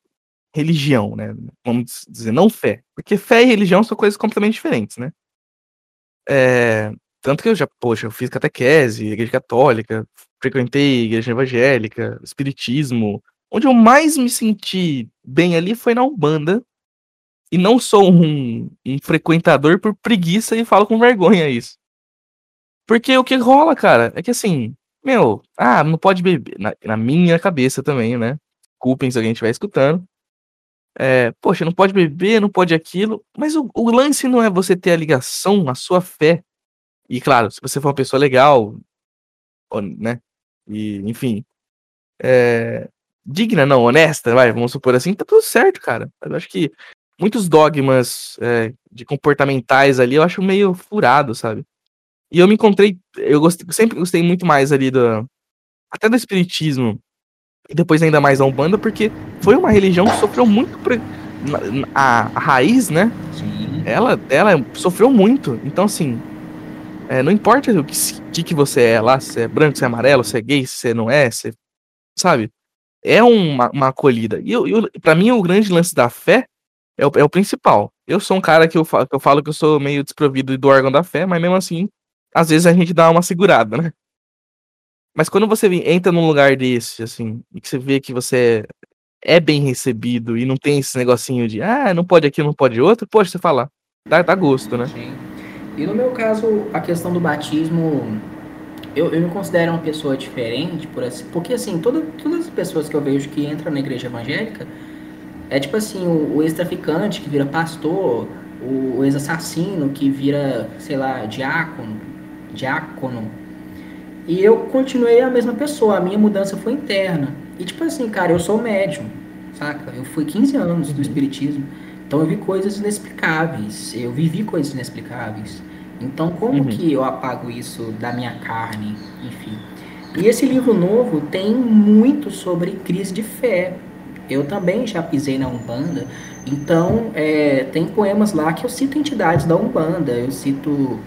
religião, né? Vamos dizer, não fé. Porque fé e religião são coisas completamente diferentes, né? É, tanto que eu já, poxa, eu fiz catequese, igreja católica, frequentei igreja evangélica, espiritismo. Onde eu mais me senti bem ali foi na Umbanda. E não sou um, um frequentador por preguiça e falo com vergonha isso. Porque o que rola, cara, é que assim, meu, ah, não pode beber. Na, na minha cabeça também, né? Culpem se alguém estiver escutando. É, poxa, não pode beber, não pode aquilo. Mas o, o, lance não é você ter a ligação, a sua fé. E claro, se você for uma pessoa legal, né? E, enfim. É, digna, não, honesta, vai, vamos supor assim, tá tudo certo, cara. Eu acho que muitos dogmas é, de comportamentais ali eu acho meio furado, sabe? E eu me encontrei, eu gostei, sempre gostei muito mais ali do. Até do espiritismo e depois ainda mais a Umbanda, porque foi uma religião que sofreu muito. Pre... A, a, raiz, né? Sim. Ela, ela sofreu muito. Então, assim, é, não importa o que, que você é lá, se é branco, se é amarelo, se é gay, se não é, se, sabe? É uma, uma acolhida. E eu, eu, pra mim, o grande lance da fé é o, é o principal. Eu sou um cara que eu, falo, que eu falo que eu sou meio desprovido do órgão da fé, mas mesmo assim, às vezes a gente dá uma segurada, né? Mas quando você entra num lugar desse, assim, e que você vê que você é bem recebido e não tem esse negocinho de, ah, não pode aqui, não pode outro, poxa, você fala, dá, dá gosto, né? Sim. E no meu caso, a questão do batismo, eu, eu me considero uma pessoa diferente, por assim, porque assim, toda, todas as pessoas que eu vejo que entram na igreja evangélica, é tipo assim, o, o ex-traficante que vira pastor, o, o ex-assassino que vira, sei lá, diácono, diácono, e eu continuei a mesma pessoa, a minha mudança foi interna. E tipo assim, cara, eu sou médium, saca? Eu fui 15 anos do uhum. espiritismo, então eu vi coisas inexplicáveis, eu vivi coisas inexplicáveis. Então como uhum. que eu apago isso da minha carne, enfim. E esse livro novo tem muito sobre crise de fé. Eu também já pisei na Umbanda, então é, tem poemas lá que eu cito entidades da Umbanda, eu cito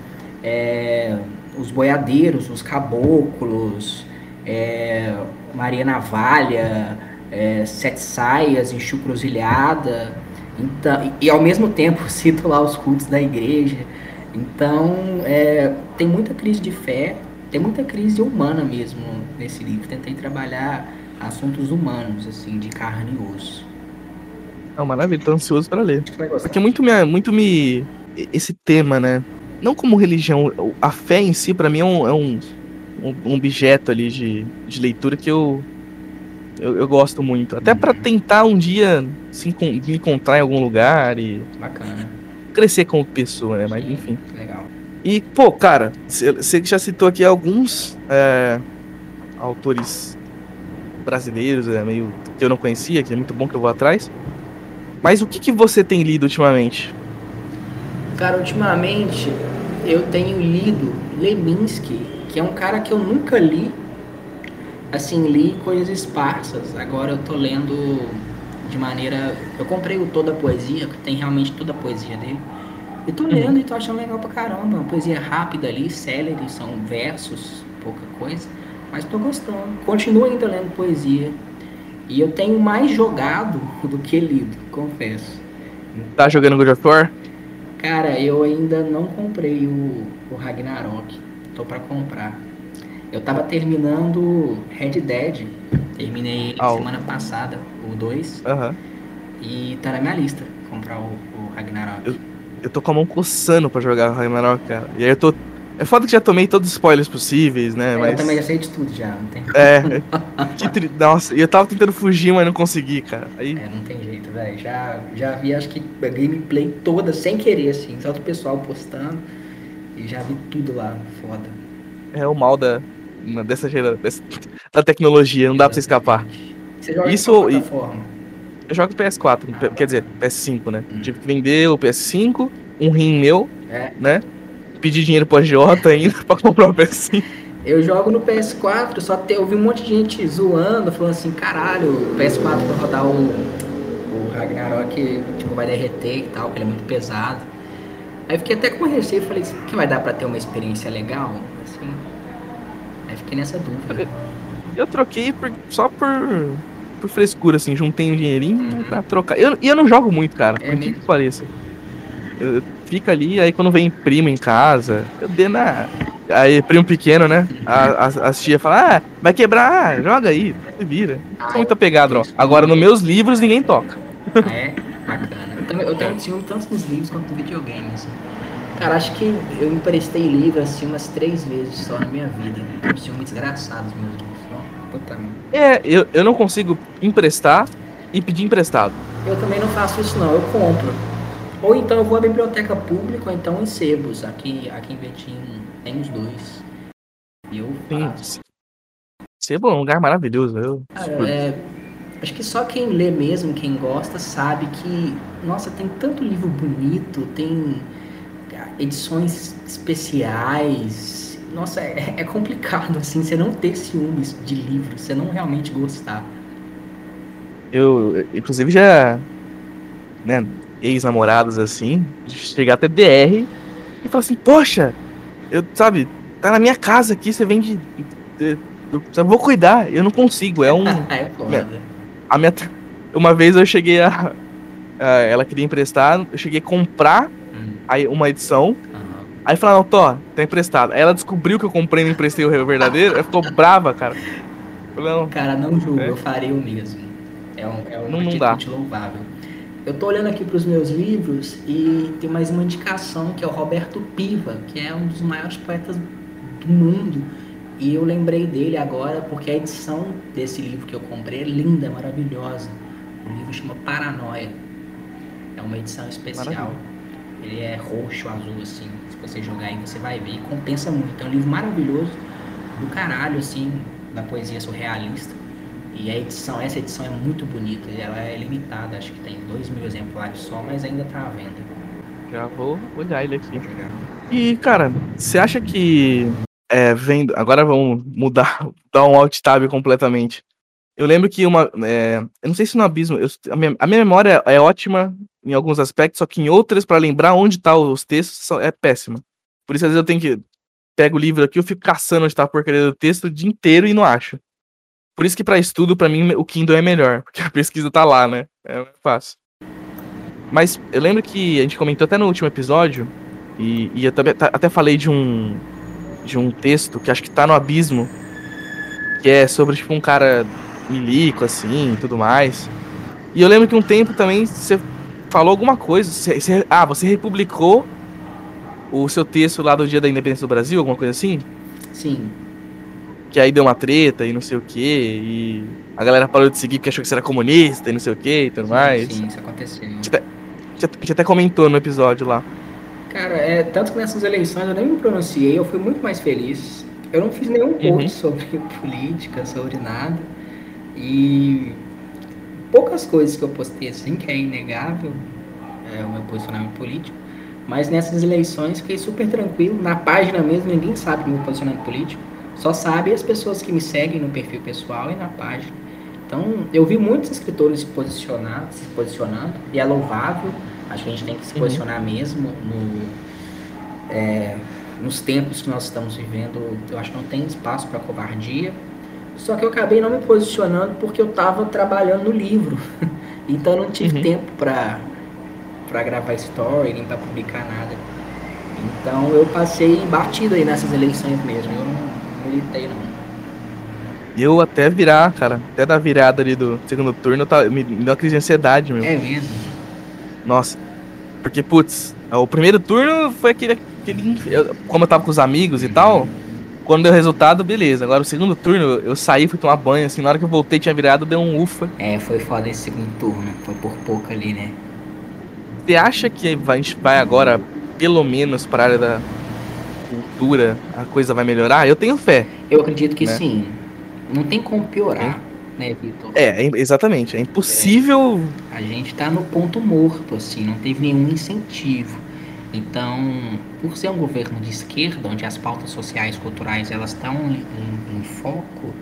é, os boiadeiros, os caboclos, é, Maria Navalha, é, Sete Saias, Enxucruzilhada, então, e, e, ao mesmo tempo cito lá os cultos da igreja. Então, é, tem muita crise de fé, tem muita crise humana mesmo nesse livro. Tentei trabalhar assuntos humanos, assim, de carne e osso. Não, maravilha, tô ansioso para ler. Porque muito me, muito me. Esse tema, né? Não como religião, a fé em si, para mim, é um, é um, um, objeto ali de, de leitura que eu, eu, eu gosto muito. Até para tentar um dia se, me encontrar em algum lugar e. Bacana. Crescer como pessoa, né? Mas enfim. Legal. E, pô, cara, você já citou aqui alguns é, autores brasileiros, é, meio que eu não conhecia, que é muito bom que eu vou atrás. Mas o que, que você tem lido ultimamente? Cara, ultimamente eu tenho lido Leminski, que é um cara que eu nunca li. Assim, li coisas esparsas. Agora eu tô lendo de maneira. Eu comprei o Toda a Poesia, que tem realmente toda a poesia dele. E tô lendo uhum. e tô achando legal pra caramba. Uma poesia rápida ali, célere, são versos, pouca coisa. Mas tô gostando. Continuo ainda lendo poesia. E eu tenho mais jogado do que lido, confesso. Tá jogando God of War? Cara, eu ainda não comprei o, o Ragnarok. Tô para comprar. Eu tava terminando Red Dead. Terminei oh. semana passada, o 2. Uhum. E tá na minha lista. comprar o, o Ragnarok. Eu, eu tô com a mão coçando pra jogar o Ragnarok, cara. E aí eu tô. É foda que já tomei todos os spoilers possíveis, né? É, mas... Eu também já sei de tudo já, não tem É. que tri... Nossa, e eu tava tentando fugir, mas não consegui, cara. Aí. É, não tem jeito, velho. Já, já vi, acho que a gameplay toda sem querer, assim, só do pessoal postando. E já vi tudo lá, foda. É o mal da. dessa geração. Da tecnologia, não dá pra você escapar. Você joga Isso em? Eu jogo PS4, P- quer dizer, PS5, né? Tive que vender o PS5, um rim meu, É. né? Pedir dinheiro pro agiota ainda pra comprar o PS5. Eu jogo no PS4, só te, eu vi um monte de gente zoando, falando assim, caralho, o PS4 pra rodar o, o Ragnarok tipo, vai derreter e tal, porque ele é muito pesado. Aí fiquei até com receio, falei assim, que vai dar pra ter uma experiência legal? Assim. Aí fiquei nessa dúvida. Eu troquei por- só por, por frescura, assim, juntei um dinheirinho Uhum. pra trocar. Eu- E eu, não jogo muito, cara, É por que que pareça. Eu, eu fico ali, aí quando vem primo em casa, eu dei na. Aí, primo pequeno, né? A, as, as tia falam, ah, vai quebrar, joga aí, vira. Não sou muito apegado, não. Agora, nos meus livros, ninguém toca. Ah, é? Bacana. Eu, também, eu tenho ciúme tanto nos livros quanto no videogame, assim. Cara, acho que eu emprestei livro assim umas três vezes só na minha vida. Um ciúme desgraçado os meus livros. ó. Puta. É, eu, eu não consigo emprestar e pedir emprestado. Eu também não faço isso não, eu compro. Ou então eu vou à biblioteca pública, ou então em sebos. Aqui, aqui em Betim tem os dois. E eu faço. Sebo é um lugar maravilhoso. Eu... Cara, é, acho que só quem lê mesmo, quem gosta, sabe que, nossa, tem tanto livro bonito, tem edições especiais. Nossa, é, é complicado, assim, você não ter ciúmes de livro, você não realmente gostar. Eu, inclusive, já. Né, ex-namorados assim, de chegar até DR e falar assim: Poxa, eu, sabe, tá na minha casa aqui, você vende. Eu, eu, eu vou cuidar, eu não consigo. É um. é foda. A minha, uma vez eu cheguei a. a- ela queria emprestar, eu cheguei a comprar Hum, aí uma edição. aham. Aí falaram, Tó, tá emprestado. Aí ela descobriu que eu comprei e não emprestei o verdadeiro, ela ficou brava, cara. Falei, não, Cara, não julgo, É. eu faria o mesmo. É, um, é uma Não- não dá. louvável. Eu tô olhando aqui para os meus livros e tem mais uma indicação que é o Roberto Piva, que é um dos maiores poetas do mundo. E eu lembrei dele agora porque a edição desse livro que eu comprei é linda, maravilhosa. O livro chama Paranoia. É uma edição especial. Maravilha. Ele é roxo, azul, assim. Se você jogar aí, você vai ver. E compensa muito. É um livro maravilhoso, do caralho, assim, da poesia surrealista. E a edição, essa edição é muito bonita. e Ela é limitada, acho que tem dois mil exemplares só, mas ainda tá à venda. já vou olhar ele aqui. E, cara, você acha que é, vendo. Agora vamos mudar, dar um alt tab completamente. Eu lembro que uma. é, eu não sei se no abismo. eu- a, minha, a minha memória é ótima em alguns aspectos, só que em outras, pra lembrar onde tá os textos, é péssima. Por isso, às vezes, eu tenho que. Pego o livro aqui, eu fico caçando onde tá a porcaria do texto o dia inteiro e não acho. Por isso que pra estudo, pra mim, o Kindle é melhor, porque a pesquisa tá lá, né? É fácil. Mas eu lembro que a gente comentou até no último episódio, e, e eu também ta- até falei de um de um texto que acho que tá no abismo, que é sobre tipo um cara milico assim, e tudo mais. E eu lembro que um tempo também você falou alguma coisa, você- você- ah, você republicou o seu texto lá do Dia da Independência do Brasil, alguma coisa assim, Sim, que aí deu uma treta e não sei o que e a galera parou de seguir porque achou que você era comunista e não sei o que e tudo mais. sim, isso aconteceu. A gente a gente até comentou no episódio lá. Cara, é, tanto que nessas eleições eu nem me pronunciei, eu fui muito mais feliz. Eu não fiz nenhum post Uhum. sobre política, sobre nada. E poucas coisas que eu postei assim, que é inegável, é o meu posicionamento político. Mas nessas eleições fiquei super tranquilo. Na página mesmo ninguém sabe do meu posicionamento político. Só sabe as pessoas que me seguem no perfil pessoal e na página. Então, eu vi muitos escritores se posicionar, se posicionando, e é louvável. Acho que a gente tem que se Uhum. posicionar mesmo no, é, nos tempos que nós estamos vivendo. Eu acho que não tem espaço para covardia. Só que eu acabei não me posicionando porque eu estava trabalhando no livro. então, eu não tive Uhum. tempo para para gravar story, nem para publicar nada. Então, eu passei batido aí nessas eleições mesmo. Eu não não. Eu até virar, cara, até da virada ali do segundo turno, tava- me, me deu uma crise de ansiedade, meu. É mesmo. Nossa. Porque, putz, o primeiro turno foi aquele. aquele eu- como eu tava com os amigos e tal, quando deu resultado, beleza. Agora o segundo turno, eu saí, fui tomar banho, assim, na hora que eu voltei tinha virado, deu um ufa. É, foi foda esse segundo turno. Foi por pouco ali, né? Você acha que a gente vai agora, pelo menos, pra área da cultura, a coisa vai melhorar? Eu tenho fé. Eu acredito que Né? sim. Não tem como piorar, né, Vitor? É, é- exatamente. É impossível. A gente tá no ponto morto, assim, não teve nenhum incentivo. Então, por ser um governo de esquerda, onde as pautas sociais culturais elas estão em, em foco,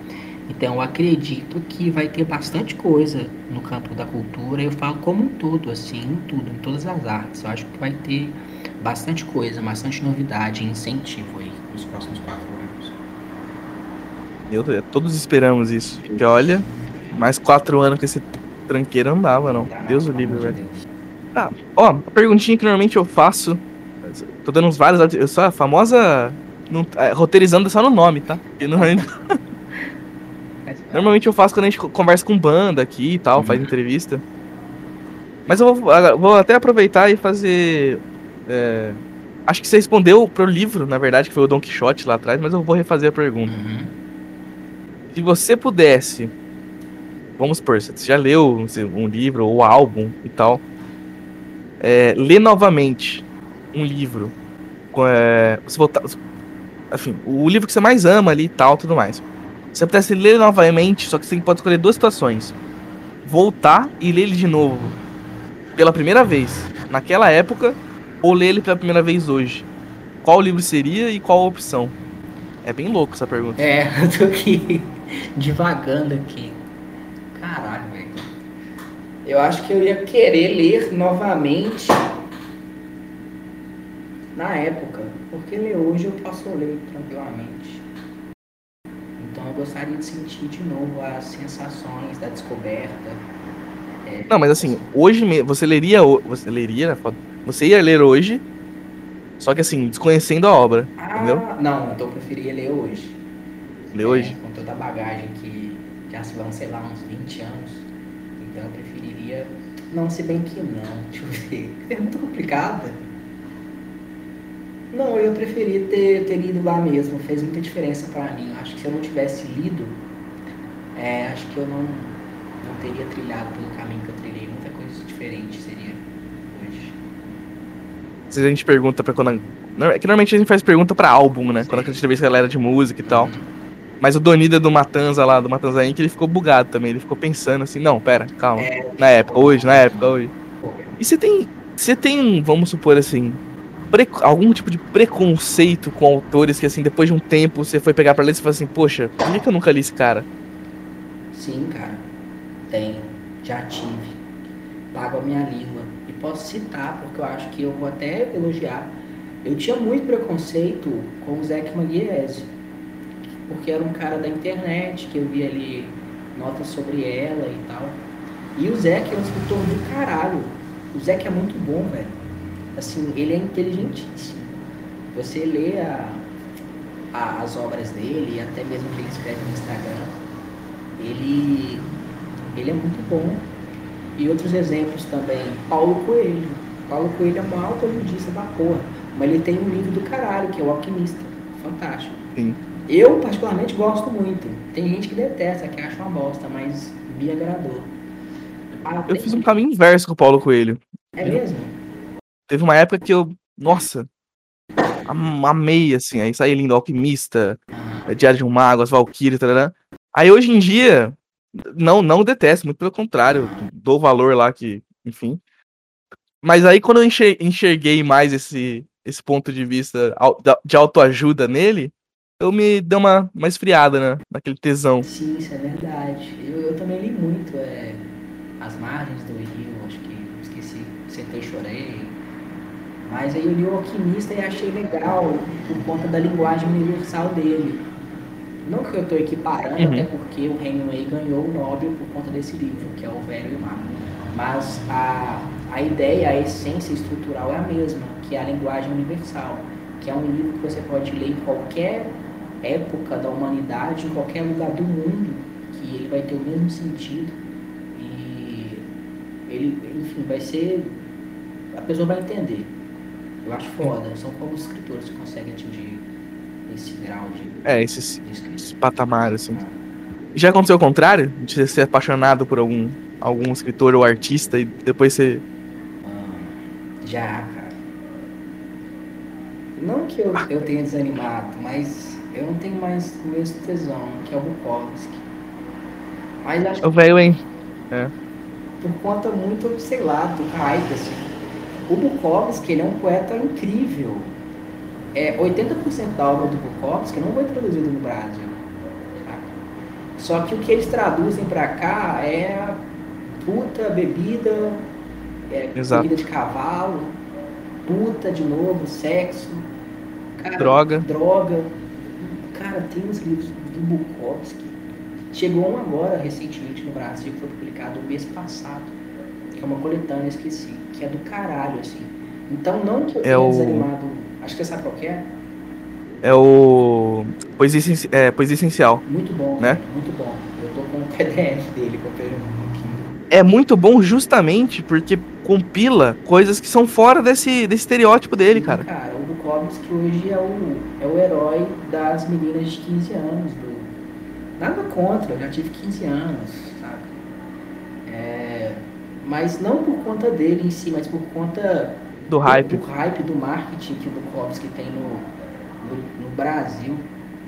então eu acredito que vai ter bastante coisa no campo da cultura. Eu falo como um todo, assim, em tudo, em todas as artes. Eu acho que vai ter bastante coisa, bastante novidade e incentivo aí nos próximos quatro anos. Eu, todos esperamos isso. Porque olha, mais quatro anos com esse tranqueiro não dava, não. Deus o livre, velho. Deus. Ah, ó, a perguntinha que normalmente eu faço. Tô dando uns vários. Eu sou a famosa. não- é, roteirizando só no nome, tá? Normalmente, normalmente eu faço quando a gente co- conversa com banda aqui e tal, faz entrevista. Mas eu vou, vou até aproveitar e fazer. É, acho que você respondeu pro livro, na verdade, que foi o Don Quixote lá atrás, mas eu vou refazer a pergunta. Uhum. Se você pudesse, vamos supor, você já leu um livro ou álbum e tal, é, ler novamente um livro, com, é, você voltar, enfim, o livro que você mais ama ali e tal, tudo mais. Se você pudesse ler novamente, só que você pode escolher duas situações: voltar e ler ele de novo pela primeira vez naquela época ou ler ele pela primeira vez hoje. Qual livro seria e qual a opção? É bem louco essa pergunta. É, eu tô aqui divagando aqui. Caralho, velho. Eu acho que eu ia querer ler novamente na época, porque ler hoje eu posso ler tranquilamente. Então eu gostaria de sentir de novo as sensações da descoberta. Não, mas assim, hoje você leria. Você leria, né. Você ia ler hoje, só que assim, desconhecendo a obra. Ah, Entendeu? não, então eu preferia ler hoje. Ler hoje. É, com toda a bagagem que já se vão, sei lá, uns 20 anos. Então eu preferiria. Não, se bem que não. Deixa eu ver. É muito complicada. Não, eu preferia ter, ter lido lá mesmo. Fez muita diferença pra mim. Acho que se eu não tivesse lido, é, acho que eu não, não teria trilhado pelo caminho que eu trilhei. Muita coisa diferente seria hoje. Às vezes a gente pergunta pra quando. É que normalmente a gente faz pergunta pra álbum, né? Quando a gente vê se galera de música e tal. Mas o Donida do Matanza lá, do Matanza Inc., ele ficou bugado também. Ele ficou pensando assim, não, pera, calma. Na época, hoje, na época, hoje. E você tem. Você tem, vamos supor assim, pre- algum tipo de preconceito com autores que, assim, depois de um tempo você foi pegar pra ler e você fala assim, poxa, por que, que eu nunca li esse cara? Sim, cara. Tenho. Já tive. Pago a minha língua. Posso citar, porque eu acho que eu vou até elogiar. Eu tinha muito preconceito com o Zac Maguiese. Porque era um cara da internet, que eu via ali notas sobre ela e tal. E o Zac é um escritor do caralho. O Zac é muito bom, velho. Assim, ele é inteligentíssimo. Você lê a, a- as obras dele, até mesmo que ele escreve no Instagram, ele, ele é muito bom. E outros exemplos também, Paulo Coelho. Paulo Coelho é o maior autodidista da porra. Mas ele tem um livro do caralho, que é O Alquimista. Fantástico. Sim. Eu, particularmente, gosto muito. Tem gente que detesta, que acha uma bosta, mas me agradou. Ah, Eu tem- fiz um caminho inverso com o Paulo Coelho. É mesmo? Teve uma época que eu, nossa, am- amei, assim, aí saí lindo, Alquimista, Ah, Diário de um Mago, As Valkyries, tarará. Aí hoje em dia, não, não detesto, muito pelo contrário, dou valor lá que, enfim. Mas aí quando eu enxer- enxerguei mais esse, esse ponto de vista de autoajuda nele, eu me dei uma, uma esfriada, né, naquele tesão. sim, isso é verdade. Eu, eu também li muito é, As Margens do Rio, acho que esqueci, Sentei e Chorei. Mas aí eu li o Alquimista e achei legal por conta da linguagem universal dele. Não que eu estou equiparando, Uhum. até porque o Hemingway ganhou o Nobel por conta desse livro, que é O Velho e o Mar. Mas a, a ideia, a essência estrutural é a mesma, que é a linguagem universal, que é um livro que você pode ler em qualquer época da humanidade, em qualquer lugar do mundo, que ele vai ter o mesmo sentido e ele, enfim, vai ser a pessoa vai entender. Eu acho foda. São poucos escritores que conseguem atingir esse grau de. É, escrita. esse patamar, assim. Já aconteceu o contrário? De você ser apaixonado por algum, algum escritor ou artista e depois você. ah, já, cara. Não que eu, eu tenha desanimado, mas eu não tenho mais o mesmo tesão, que é o Bukowski. Mas acho Ô, velho, hein? por conta muito, sei lá, do hype, assim. O Bukowski, ele é um poeta incrível. É, 80% da obra do Bukowski não foi traduzida no Brasil. saca? Só que o que eles traduzem pra cá é puta, bebida, é, de cavalo, puta de novo, sexo, cara, Droga. droga. Cara, tem uns livros do Bukowski. Chegou um agora, recentemente, no Brasil, que foi publicado no mês passado. Que é uma coletânea, esqueci. Que é do caralho, assim. Então, não que eu É tenha o- desanimado. Acho que você sabe qual que é? É o. Poesia, é, Poesia Essencial. Muito bom, Né? muito bom. Eu tô com o PDF dele, que peguei no Kindle. É muito bom justamente porque compila coisas que são fora desse, desse estereótipo dele, Sim, cara. Cara, o Bukowski hoje é o, é o herói das meninas de 15 anos. Do... Nada contra, eu já tive 15 anos, sabe? É, Mas não por conta dele em si, mas por conta Do hype. do hype do marketing que o Bukowski tem no, no, no Brasil.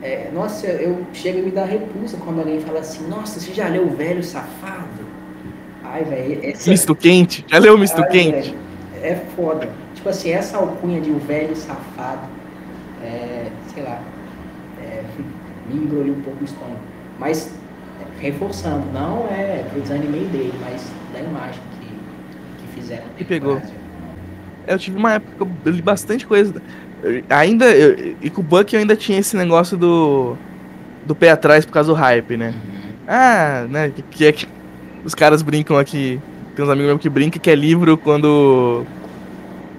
É, nossa, eu chego a me dar repulsa quando alguém fala assim, nossa, você já leu o velho safado? Ai, velho, essa... Misto quente. Já leu o misto Ai, quente? velho, É foda. Tipo assim, essa alcunha de o velho safado, é, sei lá, é, me embrulhou um pouco o estômago. Mas, reforçando, não é eu desanimei dele, mas da imagem que, que fizeram. E pegou. Brasil. Eu tive uma época que eu li bastante coisa. Eu- ainda. eu- e com o Buck eu ainda tinha esse negócio do. Do pé atrás por causa do hype, né? Ah, né? Que, que é que os caras brincam aqui. Tem uns amigos meus que brincam que é livro quando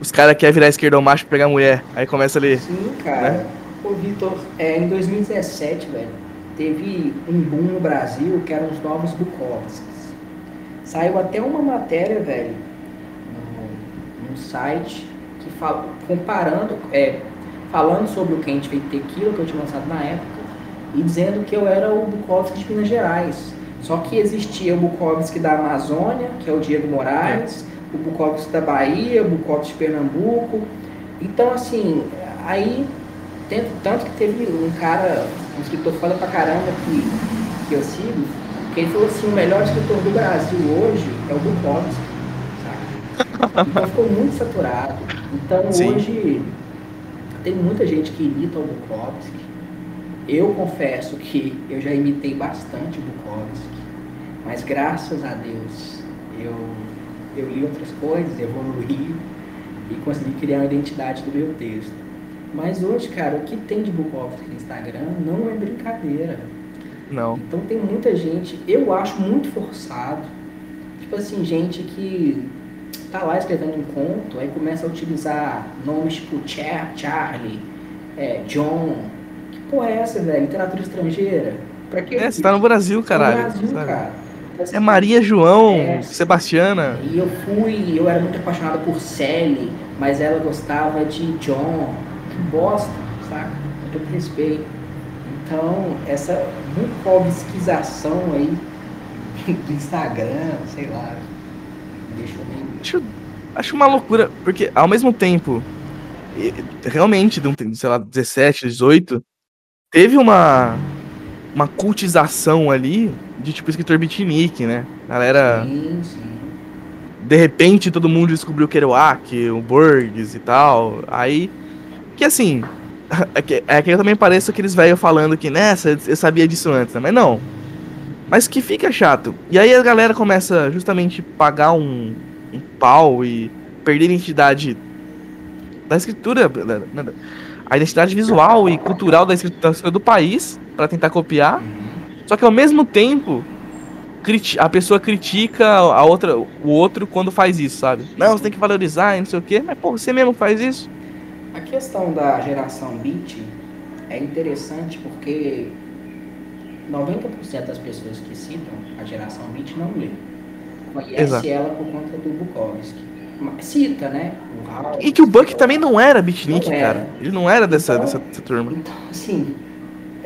os caras querem virar esquerda ou macho pra pegar mulher. Aí começa a ler. Sim, cara. Né? Ô, Vitor, é, em 2017, velho, teve um boom no Brasil que eram os novos Bukowskis. Saiu até uma matéria, velho, site que fala, comparando, é, falando sobre o Quente Feito Tequila, que eu tinha lançado na época, e dizendo que eu era o Bukowski de Minas Gerais. Só que existia o Bukowski da Amazônia, que é o Diego Moraes, o Bukowski da Bahia, o Bukowski de Pernambuco. Então, assim, aí, tem- tanto que teve um cara, um escritor foda pra caramba que, que eu sigo, que ele falou assim, o melhor escritor do Brasil hoje é o Bukowski? Então ficou muito saturado. Então Sim. hoje tem muita gente que imita o Bukowski. Eu confesso que eu já imitei bastante o Bukowski, mas graças a Deus eu, eu li outras coisas, evoluí e consegui criar uma identidade do meu texto. Mas hoje, cara, o que tem de Bukowski no Instagram não é brincadeira. Não. Então tem muita gente, eu acho muito forçado. Tipo assim, gente que tá lá escrevendo um conto, aí começa a utilizar nomes tipo Char, Charlie, é, John. Que porra é essa, velho? Literatura estrangeira? Pra que É, você tá no Brasil, caralho. No Brasil, sabe? cara. É Maria João, É. Sebastiana. E eu fui, eu era muito apaixonado por Sally, mas ela gostava de John. Que bosta, saca? Todo respeito. Então, essa Bukowskização aí do Instagram, sei lá. Acho, acho uma loucura, porque ao mesmo tempo, realmente, de um, sei lá, 17, 18, teve uma, uma cultização ali de tipo escritor beatnik, né? Galera, Sim, sim. de repente todo mundo descobriu o Kerouac, o Borges e tal. Aí, que assim, é que, é que eu também pareço aqueles velhos falando que nessa eu sabia disso antes, né? Mas não. Mas que fica chato. E aí a galera começa justamente pagar um, um pau e perder a identidade da escritura, da- da- a identidade visual e cultural da escritura, do país pra tentar copiar. Só que ao mesmo tempo a pessoa critica a outra, o outro quando faz isso, sabe? Não, você tem que valorizar e não sei o quê. Mas, pô, você mesmo faz isso? A questão da geração beat é interessante porque 90% das pessoas que citam a geração beat não lê. Conhece Exato. ela por conta do Bukowski. cita, né? e que o Buck também não era beatnik, cara. Ele não era dessa, então, dessa, dessa, turma. Então, assim,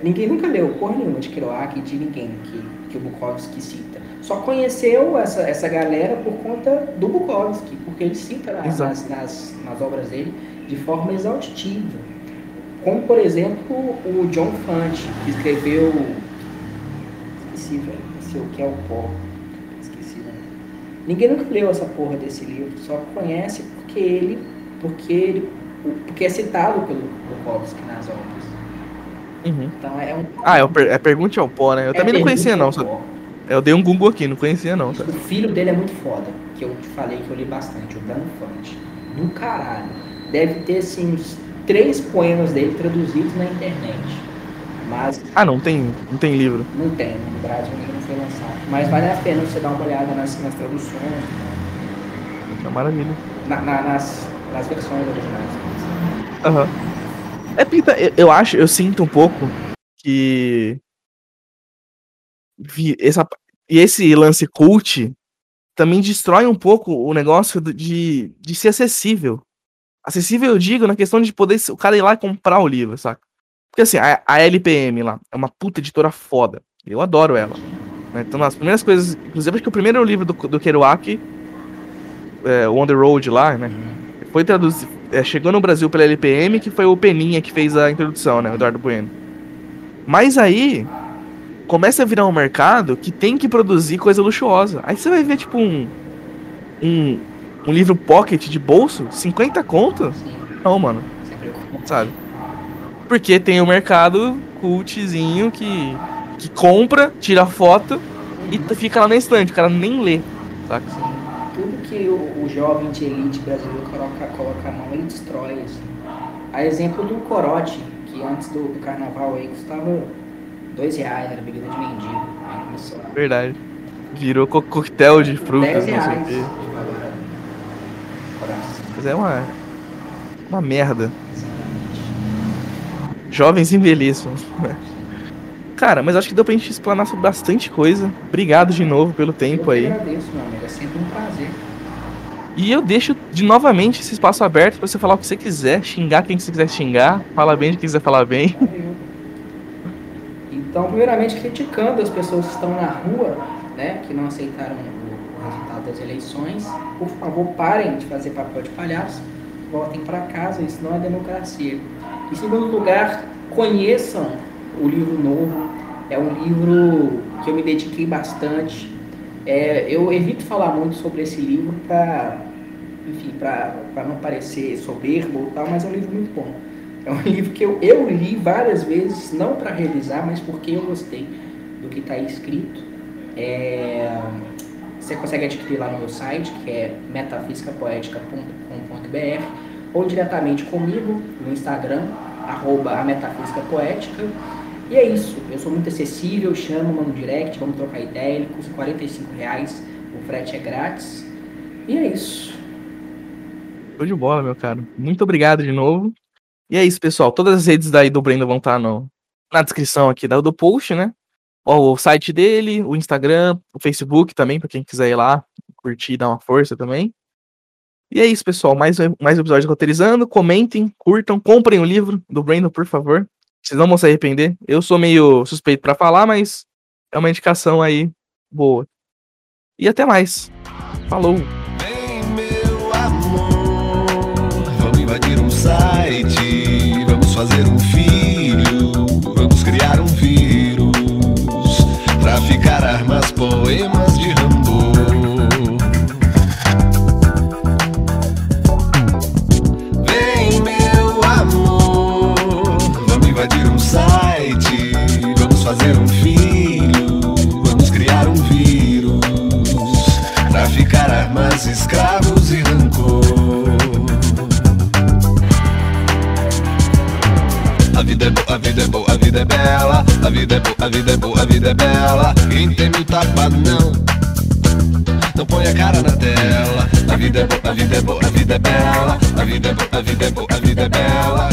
ninguém nunca leu porra nenhuma de Kerouac de ninguém que, que o Bukowski cita. Só conheceu essa, essa galera por conta do Bukowski, porque ele cita nas, nas, nas obras dele de forma exaustiva. Como, por exemplo, o John Fante, que escreveu. Esqueci, velho. o que é o pó. Esqueci, né? Ninguém nunca leu essa porra desse livro, só conhece porque ele. Porque ele. Porque é citado pelo Bukowski nas obras. Uhum. Então é um. Ah, é, per é Pergunte ao Pó, né? Eu é também não conhecia, não. Só... Eu dei um Google aqui, não conhecia, não. Tá? O filho dele é muito foda, que eu te falei que eu li bastante, o Dan Fante. Do caralho. Deve ter, assim, uns três poemas dele traduzidos na internet. Mas. Ah, não tem, não tem livro? Não tem, no Brasil ainda não foi lançado. Mas vale a pena você dar uma olhada nas, nas traduções. É maravilha. Na, na, nas, nas versões originais. Aham. Uhum. É Pita, eu, eu acho, eu sinto um pouco que. Essa, e esse lance cult também destrói um pouco o negócio de, de ser acessível. Acessível, eu digo, na questão de poder o cara ir lá e comprar o livro, saca? Porque assim, a, a LPM lá é uma puta editora foda. Eu adoro ela. Né? Então, as primeiras coisas. Inclusive, acho que o primeiro livro do, do Kerouac, é, On the Road lá, né? Foi traduzido. É, chegou no Brasil pela LPM, que foi o Peninha que fez a introdução, né? O Eduardo Bueno. Mas aí. Começa a virar um mercado que tem que produzir coisa luxuosa. Aí você vai ver, tipo, um. Um, um livro pocket de bolso, 50 conto? Não, mano. Sabe? Porque tem o mercado cultzinho que, que compra, tira foto e fica lá na estante. O cara nem lê, saca? Tudo que o, o jovem de elite brasileiro coloca, coloca a mão, ele destrói. Assim. A exemplo do corote, que antes do, do carnaval aí custava dois reais, era bebida de mendigo. Verdade. Virou co coquetel de frutas, não sei o quê. Mas é uma. Uma merda. Jovens envelheçam. Cara, mas acho que deu pra gente explanar sobre bastante coisa. Obrigado de novo pelo tempo eu aí. Eu agradeço, meu amigo. É sempre um prazer. E eu deixo de novamente esse espaço aberto para você falar o que você quiser, xingar quem você quiser xingar, falar bem de quem quiser falar bem. Então, primeiramente, criticando as pessoas que estão na rua, né, que não aceitaram o resultado das eleições, por favor, parem de fazer papel de palhaço, voltem para casa, isso não é democracia. Em segundo lugar, conheçam o livro novo, é um livro que eu me dediquei bastante. É, eu evito falar muito sobre esse livro para, enfim, para não parecer soberbo ou tal, mas é um livro muito bom. É um livro que eu, eu li várias vezes, não para revisar, mas porque eu gostei do que está escrito. É, você consegue adquirir lá no meu site, que é ou diretamente comigo no Instagram, arroba a Metafísica Poética. E é isso, eu sou muito acessível, chamo, mando direct, vamos trocar ideia, ele custa 45 reais, o frete é grátis. E é isso. Show de bola, meu caro. Muito obrigado de novo. E é isso, pessoal. Todas as redes daí do Brenda vão estar no, na descrição aqui do post, né? o site dele, o Instagram, o Facebook também, para quem quiser ir lá, curtir dar uma força também. E é isso, pessoal. Mais, mais um episódio roteirizando. Comentem, curtam, comprem o livro do Brandon, por favor. Vocês não vão se arrepender. Eu sou meio suspeito para falar, mas é uma indicação aí boa. E até mais. Falou. Vem, meu amor, vamos invadir um site, vamos fazer um filho, vamos criar um vírus, armas, poemas escravos e rancor A vida é boa, a vida é boa, a vida é bela A vida é boa, a vida é boa, a vida é bela Quem tem o tapa não não põe a cara na tela A vida é boa, a vida é boa, a vida é bela A vida é boa, a vida é boa, a vida é bela